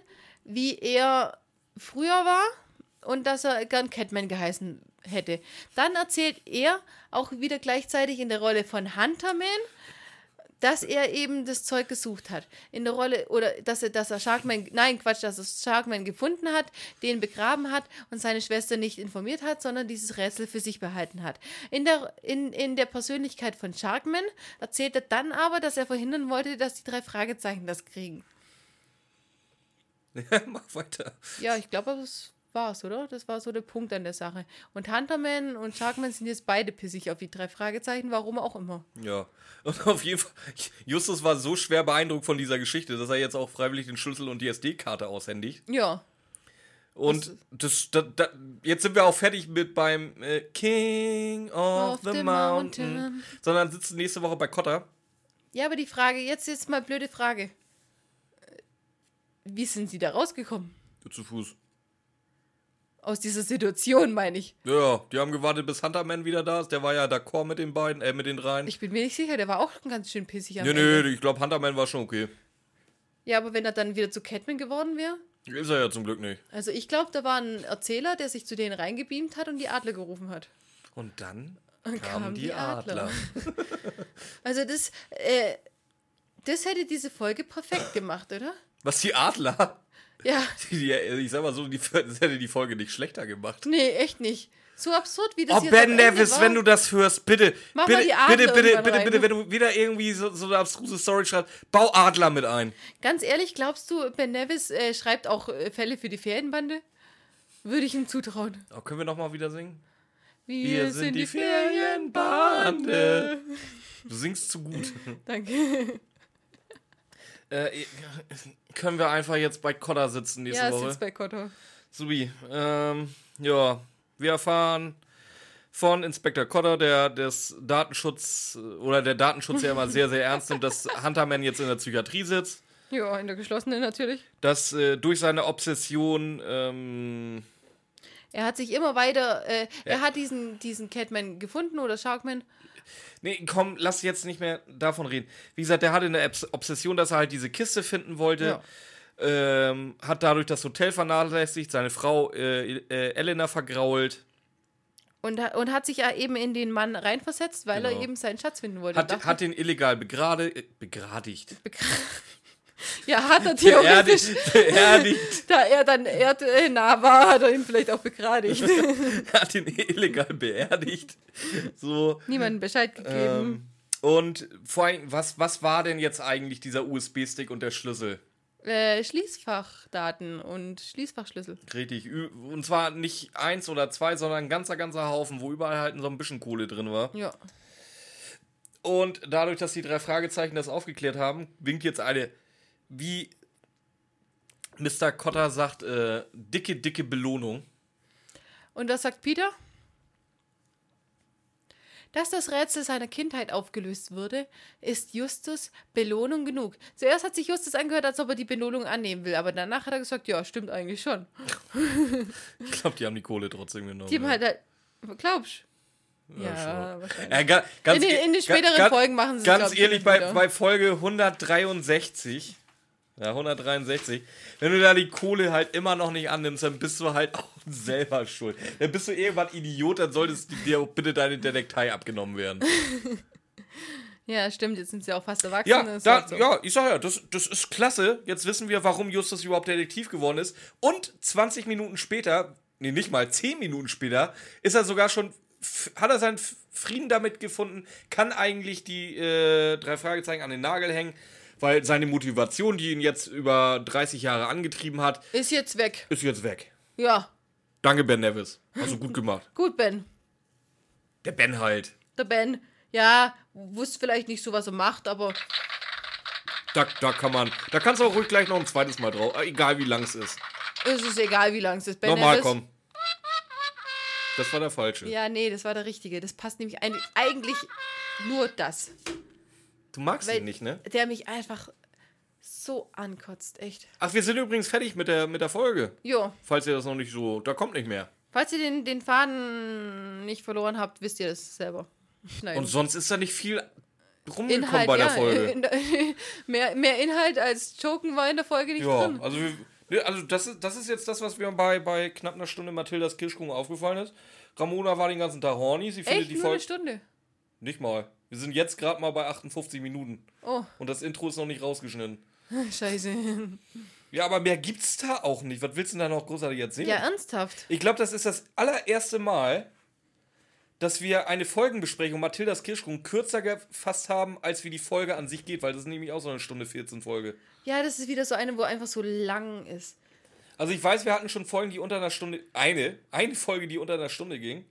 wie er früher war und dass er gern Catman geheißen hätte. Dann erzählt er auch wieder gleichzeitig in der Rolle von Hunterman, dass er eben das Zeug gesucht hat. In der Rolle, oder dass er, dass er Sharkman, nein, Quatsch, dass er Sharkman gefunden hat, den begraben hat und seine Schwester nicht informiert hat, sondern dieses Rätsel für sich behalten hat. In der, in, in der Persönlichkeit von Sharkman erzählt er dann aber, dass er verhindern wollte, dass die drei Fragezeichen das kriegen. Mach weiter. Ja, ich glaube, das war's, oder? Das war so der Punkt an der Sache. Und Hunterman und Sharkman sind jetzt beide pissig auf die drei Fragezeichen, warum auch immer. Ja. Und auf jeden Fall, Justus war so schwer beeindruckt von dieser Geschichte, dass er jetzt auch freiwillig den Schlüssel und die SD-Karte aushändigt. Ja. Und das, da, da, jetzt sind wir auch fertig mit beim äh, King of, the, the Mountain. Mountain. Sondern sitzen nächste Woche bei Cotter. Ja, aber die Frage, jetzt jetzt mal blöde Frage. Äh, Wie sind Sie da rausgekommen? Zu Fuß. Aus dieser Situation, meine ich. Ja, die haben gewartet, bis Hunterman wieder da ist. Der war ja d'accord mit den beiden, äh, mit den dreien. Ich bin mir nicht sicher, der war auch ganz schön pissig am Nö, Ende. nö, ich glaube, Hunterman war schon okay. Ja, aber wenn er dann wieder zu Catman geworden wäre? Ist er ja zum Glück nicht. Also ich glaube, da war ein Erzähler, der sich zu denen reingebeamt hat und die Adler gerufen hat. Und dann Und kamen die, Adler. Also das, äh, das hätte diese Folge perfekt gemacht, oder? Was, die Adler? Ja, Die, die, ich sag mal so, die, das hätte die Folge nicht schlechter gemacht. nee, echt nicht. So absurd, wie das Oh, jetzt Ben Nevis, war. wenn du das hörst, bitte, Mach bitte, mal die Adler bitte, bitte, bitte, rein. bitte, wenn du wieder irgendwie so, so eine abstruse Story schreibst, bau Adler mit ein. Ganz ehrlich, glaubst du, Ben Nevis äh, schreibt auch äh, Fälle für die Ferienbande? Würde ich ihm zutrauen. Oh, können wir noch mal wieder singen? Wir, sind die Ferienbande. Du singst zu gut. Danke. Äh, können wir einfach jetzt bei Kodder sitzen nächste Ja, Woche? sitzt bei Kotto. Subi, ähm, ja, wir erfahren von Inspektor Kodder, der das Datenschutz oder der Datenschutz ja immer sehr, sehr ernst nimmt, dass Hunterman jetzt in der Psychiatrie sitzt. Ja, in der geschlossenen natürlich. dass äh, durch seine Obsession, ähm, Er hat sich immer weiter, äh, er hat diesen, diesen Catman gefunden oder Sharkman. Nee, komm, lass jetzt nicht mehr davon reden. Wie gesagt, der hatte eine Obs- Obsession, dass er halt diese Kiste finden wollte. Ja. Ähm, hat dadurch das Hotel vernachlässigt, seine Frau äh, äh, Elena vergrault. Und, und hat sich ja eben in den Mann reinversetzt, weil Genau. er eben seinen Schatz finden wollte. Hat, hat den illegal begrade, äh, begradigt. ja, hat er theoretisch. Beerdigt. beerdigt. Da er dann erdnah war, hat er ihn vielleicht auch begradigt. hat ihn illegal beerdigt. So. Niemandem Bescheid gegeben. Ähm, und vor allem, was, was war denn jetzt eigentlich dieser USB-Stick und der Schlüssel? Äh, Schließfachdaten und Schließfachschlüssel. Richtig. Und zwar nicht eins oder zwei, sondern ein ganzer, ganzer Haufen, wo überall halt so ein bisschen Kohle drin war. Ja. Und dadurch, dass die drei Fragezeichen das aufgeklärt haben, winkt jetzt eine, wie Mr. Cotter sagt, äh, dicke, dicke Belohnung. Und was sagt Peter? Dass das Rätsel seiner Kindheit aufgelöst wurde, ist Justus Belohnung genug. Zuerst hat sich Justus angehört, als ob er die Belohnung annehmen will, aber danach hat er gesagt, ja, stimmt eigentlich schon. Ich glaube, die haben die Kohle trotzdem genommen. Die haben ja. halt, halt glaubst Ja, schon. wahrscheinlich. Ja, ga, ganz, In den- in den späteren ga- Folgen machen sie Ganz ich, ehrlich, bei, bei Folge 163, ja, 163, wenn du da die Kohle halt immer noch nicht annimmst, dann bist du halt auch selber schuld. Dann bist du irgendwann Idiot, dann solltest dir auch bitte deine Detektei abgenommen werden. Ja, stimmt, jetzt sind sie auch fast erwachsen. Ja, da, halt so. ja, ich sag ja, das, das ist klasse. Jetzt wissen wir, warum Justus überhaupt Detektiv geworden ist. Und 20 Minuten später, nee, nicht mal 10 Minuten später, ist er sogar schon, hat er seinen Frieden damit gefunden, kann eigentlich die äh, drei Fragezeichen an den Nagel hängen, weil seine Motivation, die ihn jetzt über 30 Jahre angetrieben hat, Ist jetzt weg. ist jetzt weg. Ja, Danke, Ben Nevis. Hast du gut gemacht. gut, Ben. Der Ben halt. Der Ben, ja, wusste vielleicht nicht so, was er macht, aber Da, da kann man, da kannst du auch ruhig gleich noch ein zweites Mal drauf, äh, egal wie lang es ist. es ist egal, wie lang es ist. Ben Nochmal, Nevis- komm. Das war der falsche. Ja, nee, das war der richtige. Das passt nämlich eigentlich nur das. Du magst Weil ihn nicht, ne? der mich einfach so ankotzt, echt. Ach, wir sind übrigens fertig mit der, mit der Folge. Jo, Falls ihr das noch nicht so. Da kommt nicht mehr. falls ihr den, den Faden nicht verloren habt, wisst ihr das selber. Nein. Und sonst ist da nicht viel rumgekommen Inhalt, bei der ja, Folge. in mehr, mehr Inhalt als Joken war in der Folge nicht ja, drin. also, wir, ne, also das, ist, das ist jetzt das, was mir bei, bei knapp einer Stunde Mathildas Kirschkuchen aufgefallen ist. Ramona war den ganzen Tag horny. Sie findet Echt? die Nur eine Folge. Stunde? Nicht mal. Wir sind jetzt gerade mal bei 58 Minuten. Oh, Und das Intro ist noch nicht rausgeschnitten. scheiße. Ja, aber mehr gibt's da auch nicht. Was willst du denn da noch großartig erzählen? Ja, ernsthaft. Ich glaube, das ist das allererste Mal, dass wir eine Folgenbesprechung Mathildas Kirschkuchen kürzer gefasst haben, als wie die Folge an sich geht, weil das ist nämlich auch so eine Stunde 14 Folge. Ja, das ist wieder so eine, wo einfach so lang ist. Also ich weiß, wir hatten schon Folgen, die unter einer Stunde, eine, eine Folge, die unter einer Stunde ging.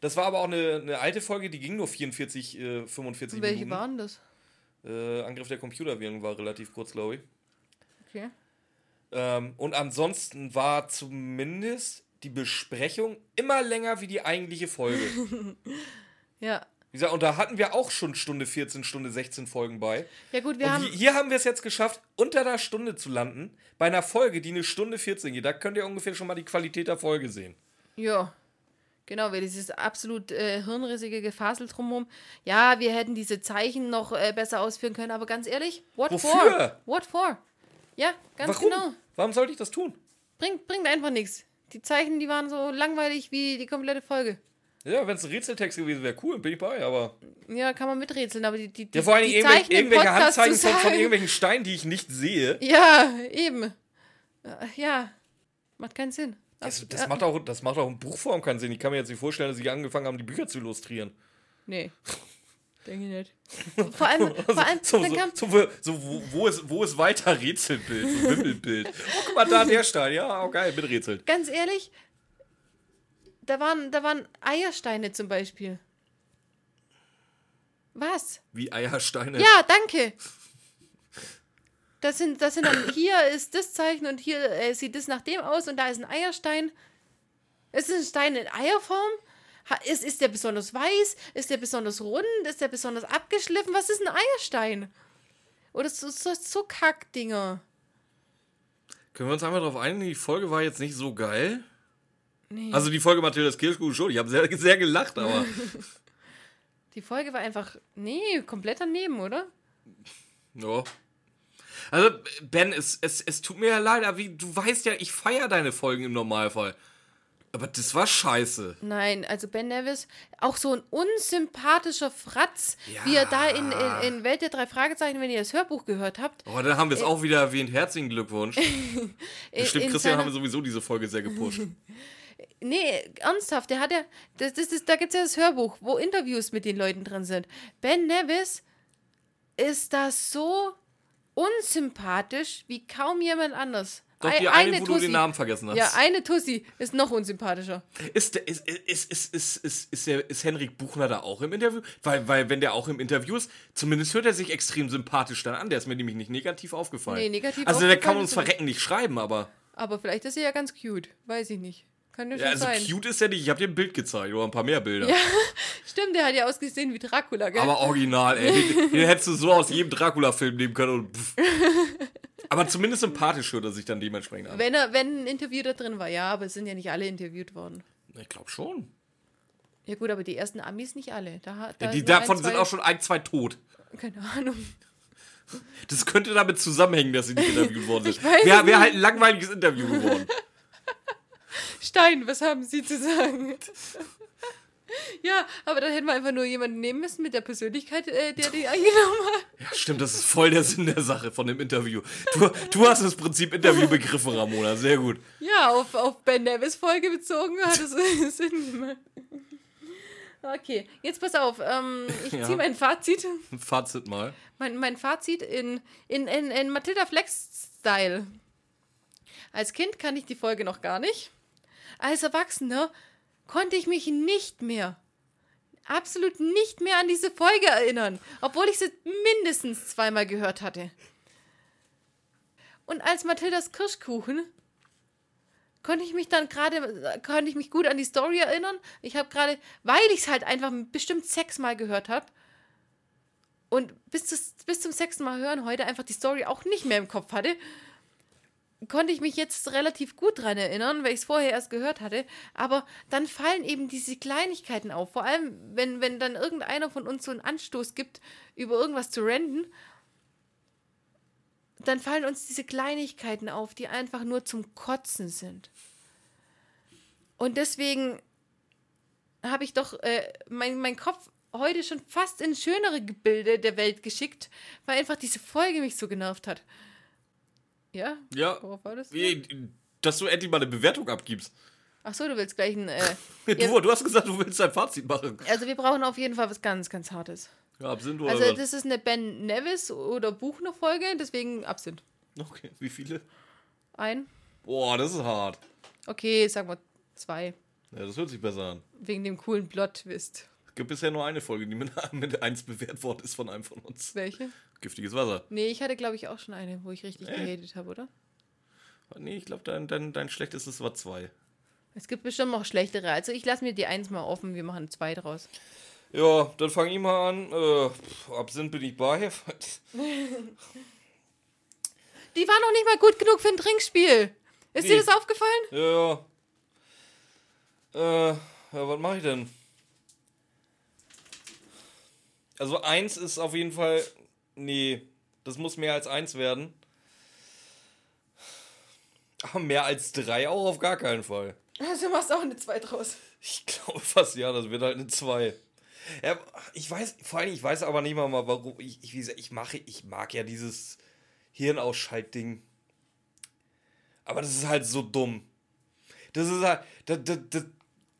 Das war aber auch eine, eine alte Folge, die ging nur 44, äh, 45 Welche Minuten. waren das? Äh, Angriff der Computerviren war relativ kurz, glaube ich. Okay. Ähm, und ansonsten war zumindest die Besprechung immer länger wie die eigentliche Folge. Ja. Wie gesagt, und da hatten wir auch schon Stunde 14, Stunde 16 Folgen bei. Ja, gut, wir und haben. hier, hier haben wir es jetzt geschafft, unter einer Stunde zu landen, bei einer Folge, die eine Stunde 14 geht. Da könnt ihr ungefähr schon mal die Qualität der Folge sehen. Ja. Genau, weil dieses absolut äh, hirnrissige Gefasel drumherum. Ja, wir hätten diese Zeichen noch äh, besser ausführen können, aber ganz ehrlich, what Wofür? for? What for? Ja, ganz Warum? genau. Warum sollte ich das tun? Bringt, bringt einfach nichts. Die Zeichen, die waren so langweilig wie die komplette Folge. Ja, wenn es ein Rätseltext gewesen wäre, cool, bin ich bei, aber. Ja, kann man miträtseln, aber die, die, die, Ja, vor allem die irgendwelche, irgendwelche Handzeichen von, von irgendwelchen Steinen, die ich nicht sehe. Ja, eben. Äh, Ja, macht keinen Sinn. Das, das, Ja. macht auch, das macht auch in Buchform keinen Sinn. Ich kann mir jetzt nicht vorstellen, dass sie angefangen haben, die Bücher zu illustrieren. Nee. Denke ich nicht. Vor allem, vor allem So, dann so, kam, so, wo- so, wo, wo, ist, wo ist weiter Rätselbild, so Wimmelbild? Oh, guck mal, da der Stein. Ja, oh, geil, miträtselt. ganz ehrlich, da waren, da waren Eiersteine zum Beispiel. Was? Wie Eiersteine. Ja, danke. Das sind, das sind dann, hier ist das Zeichen und hier äh, sieht das nach dem aus und da ist ein Eierstein. Ist es ein Stein in Eierform? Ha, ist, ist der besonders weiß? Ist der besonders rund? Ist der besonders abgeschliffen? Was ist ein Eierstein? Oder so, so, so Kackdinger. Können wir uns einmal darauf einigen, die Folge war jetzt nicht so geil? Nee. Also die Folge Mathildas Kirschkuh schon. Ich habe sehr, sehr gelacht, aber Die Folge war einfach, nee, komplett daneben, oder? ja. Also Ben, es, es, es tut mir ja leid, aber wie, du weißt ja, ich feiere deine Folgen im Normalfall. Aber das war scheiße. Nein, also Ben Nevis, auch so ein unsympathischer Fratz, Ja. wie er da in, in, in Welt der drei Fragezeichen, wenn ihr das Hörbuch gehört habt. Oh, dann haben wir es auch wieder erwähnt. Herzlichen Glückwunsch. Bestimmt, Christian haben wir sowieso diese Folge sehr gepusht. Nee, ernsthaft, der hat ja, das, das, das, da gibt es ja das Hörbuch, wo Interviews mit den Leuten drin sind. Ben Nevis ist da so unsympathisch wie kaum jemand anders. Doch die eine, wo du Tussi. den Namen vergessen hast. Ja, eine Tussi ist noch unsympathischer. Ist, ist, ist, ist, ist, ist, ist, der, ist Henrik Buchner da auch im Interview? Weil, weil, wenn der auch im Interview ist, zumindest hört er sich extrem sympathisch dann an. Der ist mir nämlich nicht negativ aufgefallen. Nee, negativ Also der kann uns er verrecken nicht schreiben, aber. Aber vielleicht ist er ja ganz cute. Weiß ich nicht. Kann ja schon Ja, also sein. cute ist er nicht. Ich habe dir ein Bild gezeigt oder ein paar mehr Bilder. Stimmt, der hat ja ausgesehen wie Dracula, gell? Aber original, ey. Den, den hättest du so aus jedem Dracula-Film nehmen können und pff. Aber zumindest sympathisch hört er sich dann dementsprechend an. wenn, er, wenn ein Interview da drin war, ja, aber es sind ja nicht alle interviewt worden. Ich glaube schon. Ja gut, aber die ersten Amis nicht alle. Da, da Die nur ein, davon zwei- sind auch schon ein, zwei tot. Keine Ahnung. Das könnte damit zusammenhängen, dass sie nicht interviewt worden sind. Wäre wär halt ein langweiliges Interview geworden. Stein, was haben Sie zu sagen? ja, aber dann hätten wir einfach nur jemanden nehmen müssen mit der Persönlichkeit, äh, der die eingenommen hat. Ja, stimmt, das ist voll der Sinn der Sache von dem Interview. Du, du hast das Prinzip Interview begriffen, Ramona. Sehr gut. Ja, auf, auf Ben Nevis Folge bezogen hat es Sinn gemacht. Okay, jetzt pass auf. Ähm, ich Ja. ziehe mein Fazit. Fazit mal. Mein, mein Fazit in, in, in, in Matilda Flex-Style. Als Kind kannte ich die Folge noch gar nicht. Als Erwachsener konnte ich mich nicht mehr, absolut nicht mehr an diese Folge erinnern, obwohl ich sie mindestens zweimal gehört hatte. Und als Mathildas Kirschkuchen konnte ich mich dann gerade, konnte ich mich gut an die Story erinnern. Ich habe gerade, weil ich es halt einfach bestimmt sechsmal gehört habe, und bis, zu, bis zum sechsten Mal hören heute einfach die Story auch nicht mehr im Kopf hatte, konnte ich mich jetzt relativ gut dran erinnern, weil ich es vorher erst gehört hatte. Aber dann fallen eben diese Kleinigkeiten auf. Vor allem, wenn, wenn dann irgendeiner von uns so einen Anstoß gibt, über irgendwas zu renden, dann fallen uns diese Kleinigkeiten auf, die einfach nur zum Kotzen sind. Und deswegen habe ich doch äh, mein, mein Kopf heute schon fast in schönere Gebilde der Welt geschickt, weil einfach diese Folge mich so genervt hat. Ja? Ja. Worauf war das? Wie, dass du endlich mal eine Bewertung abgibst. Ach so, du willst gleich ein. Äh, Du, du hast gesagt, du willst ein Fazit machen. also, wir brauchen auf jeden Fall was ganz, ganz Hartes. Ja, Absinth oder Also, das ist eine Ben Nevis oder Buchner-Folge, deswegen Absinth. Okay, wie viele? Ein. Boah, das ist hart. Okay, sagen wir zwei. Ja, das hört sich besser an. Wegen dem coolen Plot-Twist. Es gibt bisher nur eine Folge, die mit, mit 1 bewährt worden ist von einem von uns. Welche? Giftiges Wasser. Nee, ich hatte, glaube ich, auch schon eine, wo ich richtig Äh? gehatet habe, oder? Nee, ich glaube, dein, dein, dein schlechtestes war 2. Es gibt bestimmt noch schlechtere. Also, ich lasse mir die eins mal offen, wir machen zwei draus. Ja, dann fange ich mal an. Äh, pff, Absinth bin ich bei. Die war noch nicht mal gut genug für ein Trinkspiel. Ist dir Nee. das aufgefallen? Ja. Äh, ja, was mache ich denn? Also eins ist auf jeden Fall. Nee, das muss mehr als eins werden. Aber mehr als drei auch auf gar keinen Fall. Also machst auch eine zwei draus. Ich glaube fast ja, das wird halt eine 2. Ja, ich weiß, vor allem, ich weiß aber nicht mal, mal warum. Ich, ich, wie gesagt, ich, mache, ich mag ja dieses Hirnausschaltding. Aber das ist halt so dumm. Das ist halt, das, das, das,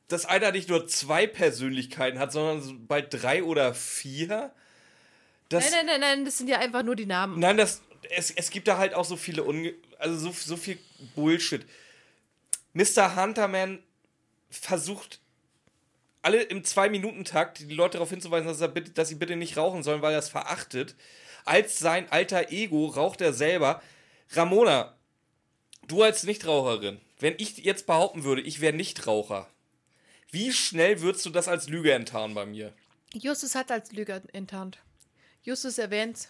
dass einer nicht nur zwei Persönlichkeiten hat, sondern so bald drei oder vier. Das, Nein, nein, nein, nein, das sind ja einfach nur die Namen. Nein, das, es, es gibt da halt auch so viele, Unge also so, so viel Bullshit. Mr. Hunterman versucht, alle im Zwei-Minuten-Takt die Leute darauf hinzuweisen, dass, er bitte, dass sie bitte nicht rauchen sollen, weil er es verachtet. Als sein alter Ego raucht er selber. Ramona, du als Nichtraucherin, wenn ich jetzt behaupten würde, ich wäre Nichtraucher, wie schnell würdest du das als Lüge enttarnen bei mir? Justus hat als Lüge enttarnt. Justus erwähnt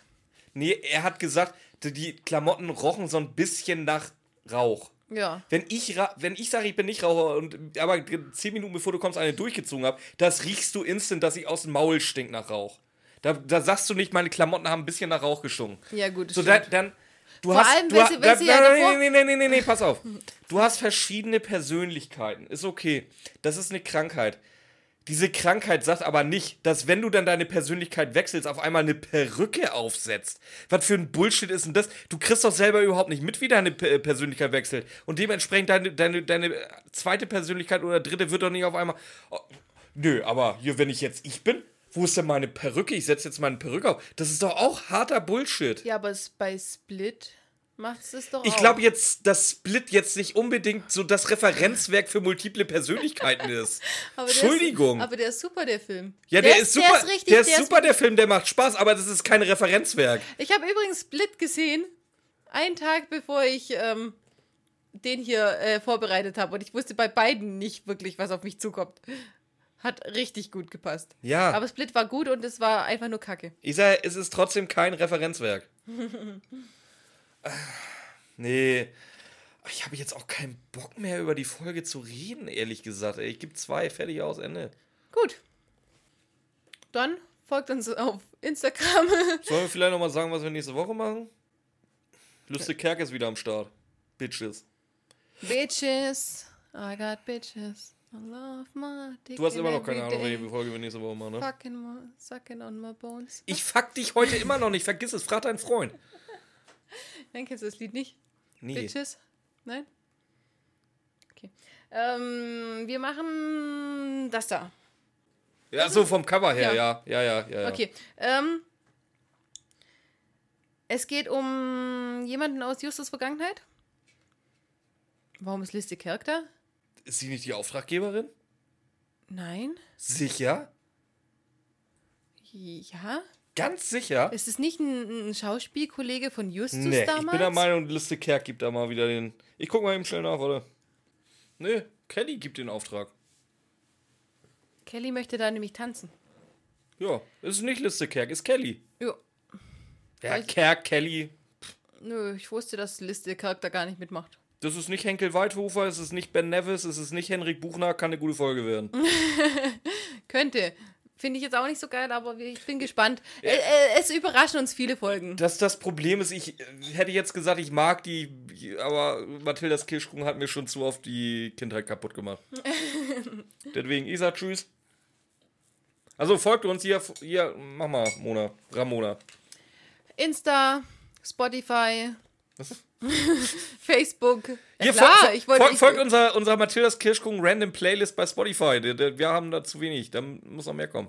Nee, er hat gesagt, die- Klamotten rochen so ein bisschen nach Rauch. Ja. Wenn ich, wenn ich sage, ich bin nicht Raucher und aber zehn Minuten bevor du kommst, eine durchgezogen habe, das riechst du instant, dass ich aus dem Maul stink nach Rauch. Da, da sagst du nicht, meine Klamotten haben ein bisschen nach Rauch gestunken. Ja, gut. So, dann, stimmt. dann du Vor hast. allem, du wenn wenn da- sie ja nein, davor- nee, nee, nee, nee, nee, pass auf. Du hast verschiedene Persönlichkeiten. Ist okay. Das ist eine Krankheit. Diese Krankheit sagt aber nicht, dass wenn du dann deine Persönlichkeit wechselst, auf einmal eine Perücke aufsetzt. Was für ein Bullshit ist denn das? Du kriegst doch selber überhaupt nicht mit, wie deine P Persönlichkeit wechselt. Und dementsprechend deine, deine, deine zweite Persönlichkeit oder dritte wird doch nicht auf einmal. Oh, nö, aber hier, wenn ich jetzt ich bin, wo ist denn meine Perücke? Ich setze jetzt meine Perücke auf. Das ist doch auch harter Bullshit. ja, aber bei Split macht es doch Ich glaube jetzt, dass Split jetzt nicht unbedingt so das Referenzwerk für multiple Persönlichkeiten ist. Aber der Entschuldigung. Ist, aber der ist super, der Film. ja, der, ist super. Der ist richtig, der ist super, der Film, der macht Spaß, aber das ist kein Referenzwerk. Ich habe übrigens Split gesehen, einen Tag bevor ich ähm, den hier äh, vorbereitet habe. Und ich wusste bei beiden nicht wirklich, was auf mich zukommt. Hat richtig gut gepasst. Ja. Aber Split war gut und es war einfach nur Kacke. Ich sage, es ist trotzdem kein Referenzwerk. Nee. Ich habe jetzt auch keinen Bock mehr über die Folge zu reden, ehrlich gesagt. Ich gebe zwei, fertig aus, Ende. Gut. Dann folgt uns auf Instagram. Sollen wir vielleicht nochmal sagen, was wir nächste Woche machen? Lustig Kerk ist wieder am Start. Bitches. bitches. I got bitches. I love my dick Du hast immer noch keine Ahnung, welche Folge wir nächste Woche machen, ne? Fucking sucking on my bones. Ich fuck dich heute immer noch nicht. Vergiss es. Frag deinen Freund. Nein, kennst du das Lied nicht? Nee. Bitches? Nein? Okay. Ähm, wir machen das da. Ja, so vom Cover her, Ja. ja. Ja, ja, ja, ja. Okay. Ähm, es geht um jemanden aus Justus Vergangenheit. Warum ist Liste da? Ist sie nicht die Auftraggeberin? Nein. Sicher? Ja. Ganz sicher? Ist es nicht ein, ein Schauspielkollege von Justus Nee, damals? ich bin der Meinung, Liste Kerk gibt da mal wieder den. Ich guck mal eben schnell nach, oder? Nee, Kelly gibt den Auftrag. Kelly möchte da nämlich tanzen. Ja, ist nicht Liste Kerk, ist Kelly. Ja. Ja, Kerk, Kelly. Nö, ich wusste, dass Liste Kirk da gar nicht mitmacht. Das ist nicht Henkel Weidhofer, es ist nicht Ben Nevis, es ist nicht Henrik Buchner, kann eine gute Folge werden. Könnte. Finde ich jetzt auch nicht so geil, aber ich bin gespannt. Äh, äh, es überraschen uns viele Folgen. Das, das Problem ist, ich hätte jetzt gesagt, ich mag die, aber Mathildas Kirschkuchen hat mir schon zu oft die Kindheit kaputt gemacht. Deswegen, ich sag Tschüss. Also folgt uns hier, hier, mach mal, Mona, Ramona. Insta, Spotify, Was? Facebook. Ja, klar, folgt, ich wollte. folgt, ich- folgt unserer, unserer Mathildas Kirschkuchen Random Playlist bei Spotify. Wir haben da zu wenig, da muss noch mehr kommen.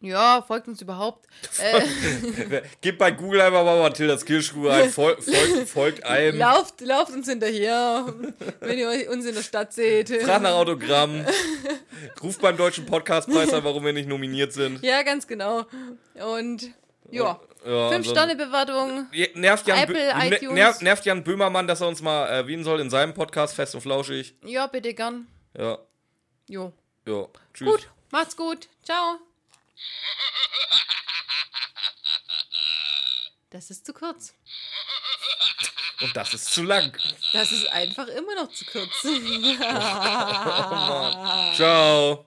Ja, folgt uns überhaupt. Äh, Gebt bei Google einfach mal Mathildas Kirschkuchen ein, fol folgt, folgt einem. lauft, lauft uns hinterher, wenn ihr uns in der Stadt seht. Fragt nach Autogramm. Ruft beim Deutschen Podcastpreis an, warum wir nicht nominiert sind. Ja, ganz genau. Und ja, Ja, fünf ansonsten- Sterne Bewertung. Je- Nervt Jan, Apple, ne- iTunes. nervt, nervt Jan Böhmermann, dass er uns mal erwähnen soll in seinem Podcast Fest und Flauschig. Ja, bitte gern. Ja, Jo. ja. Tschüss. Gut, macht's gut. Ciao. Das ist zu kurz. Und das ist zu lang. Das ist einfach immer noch zu kurz. Ciao.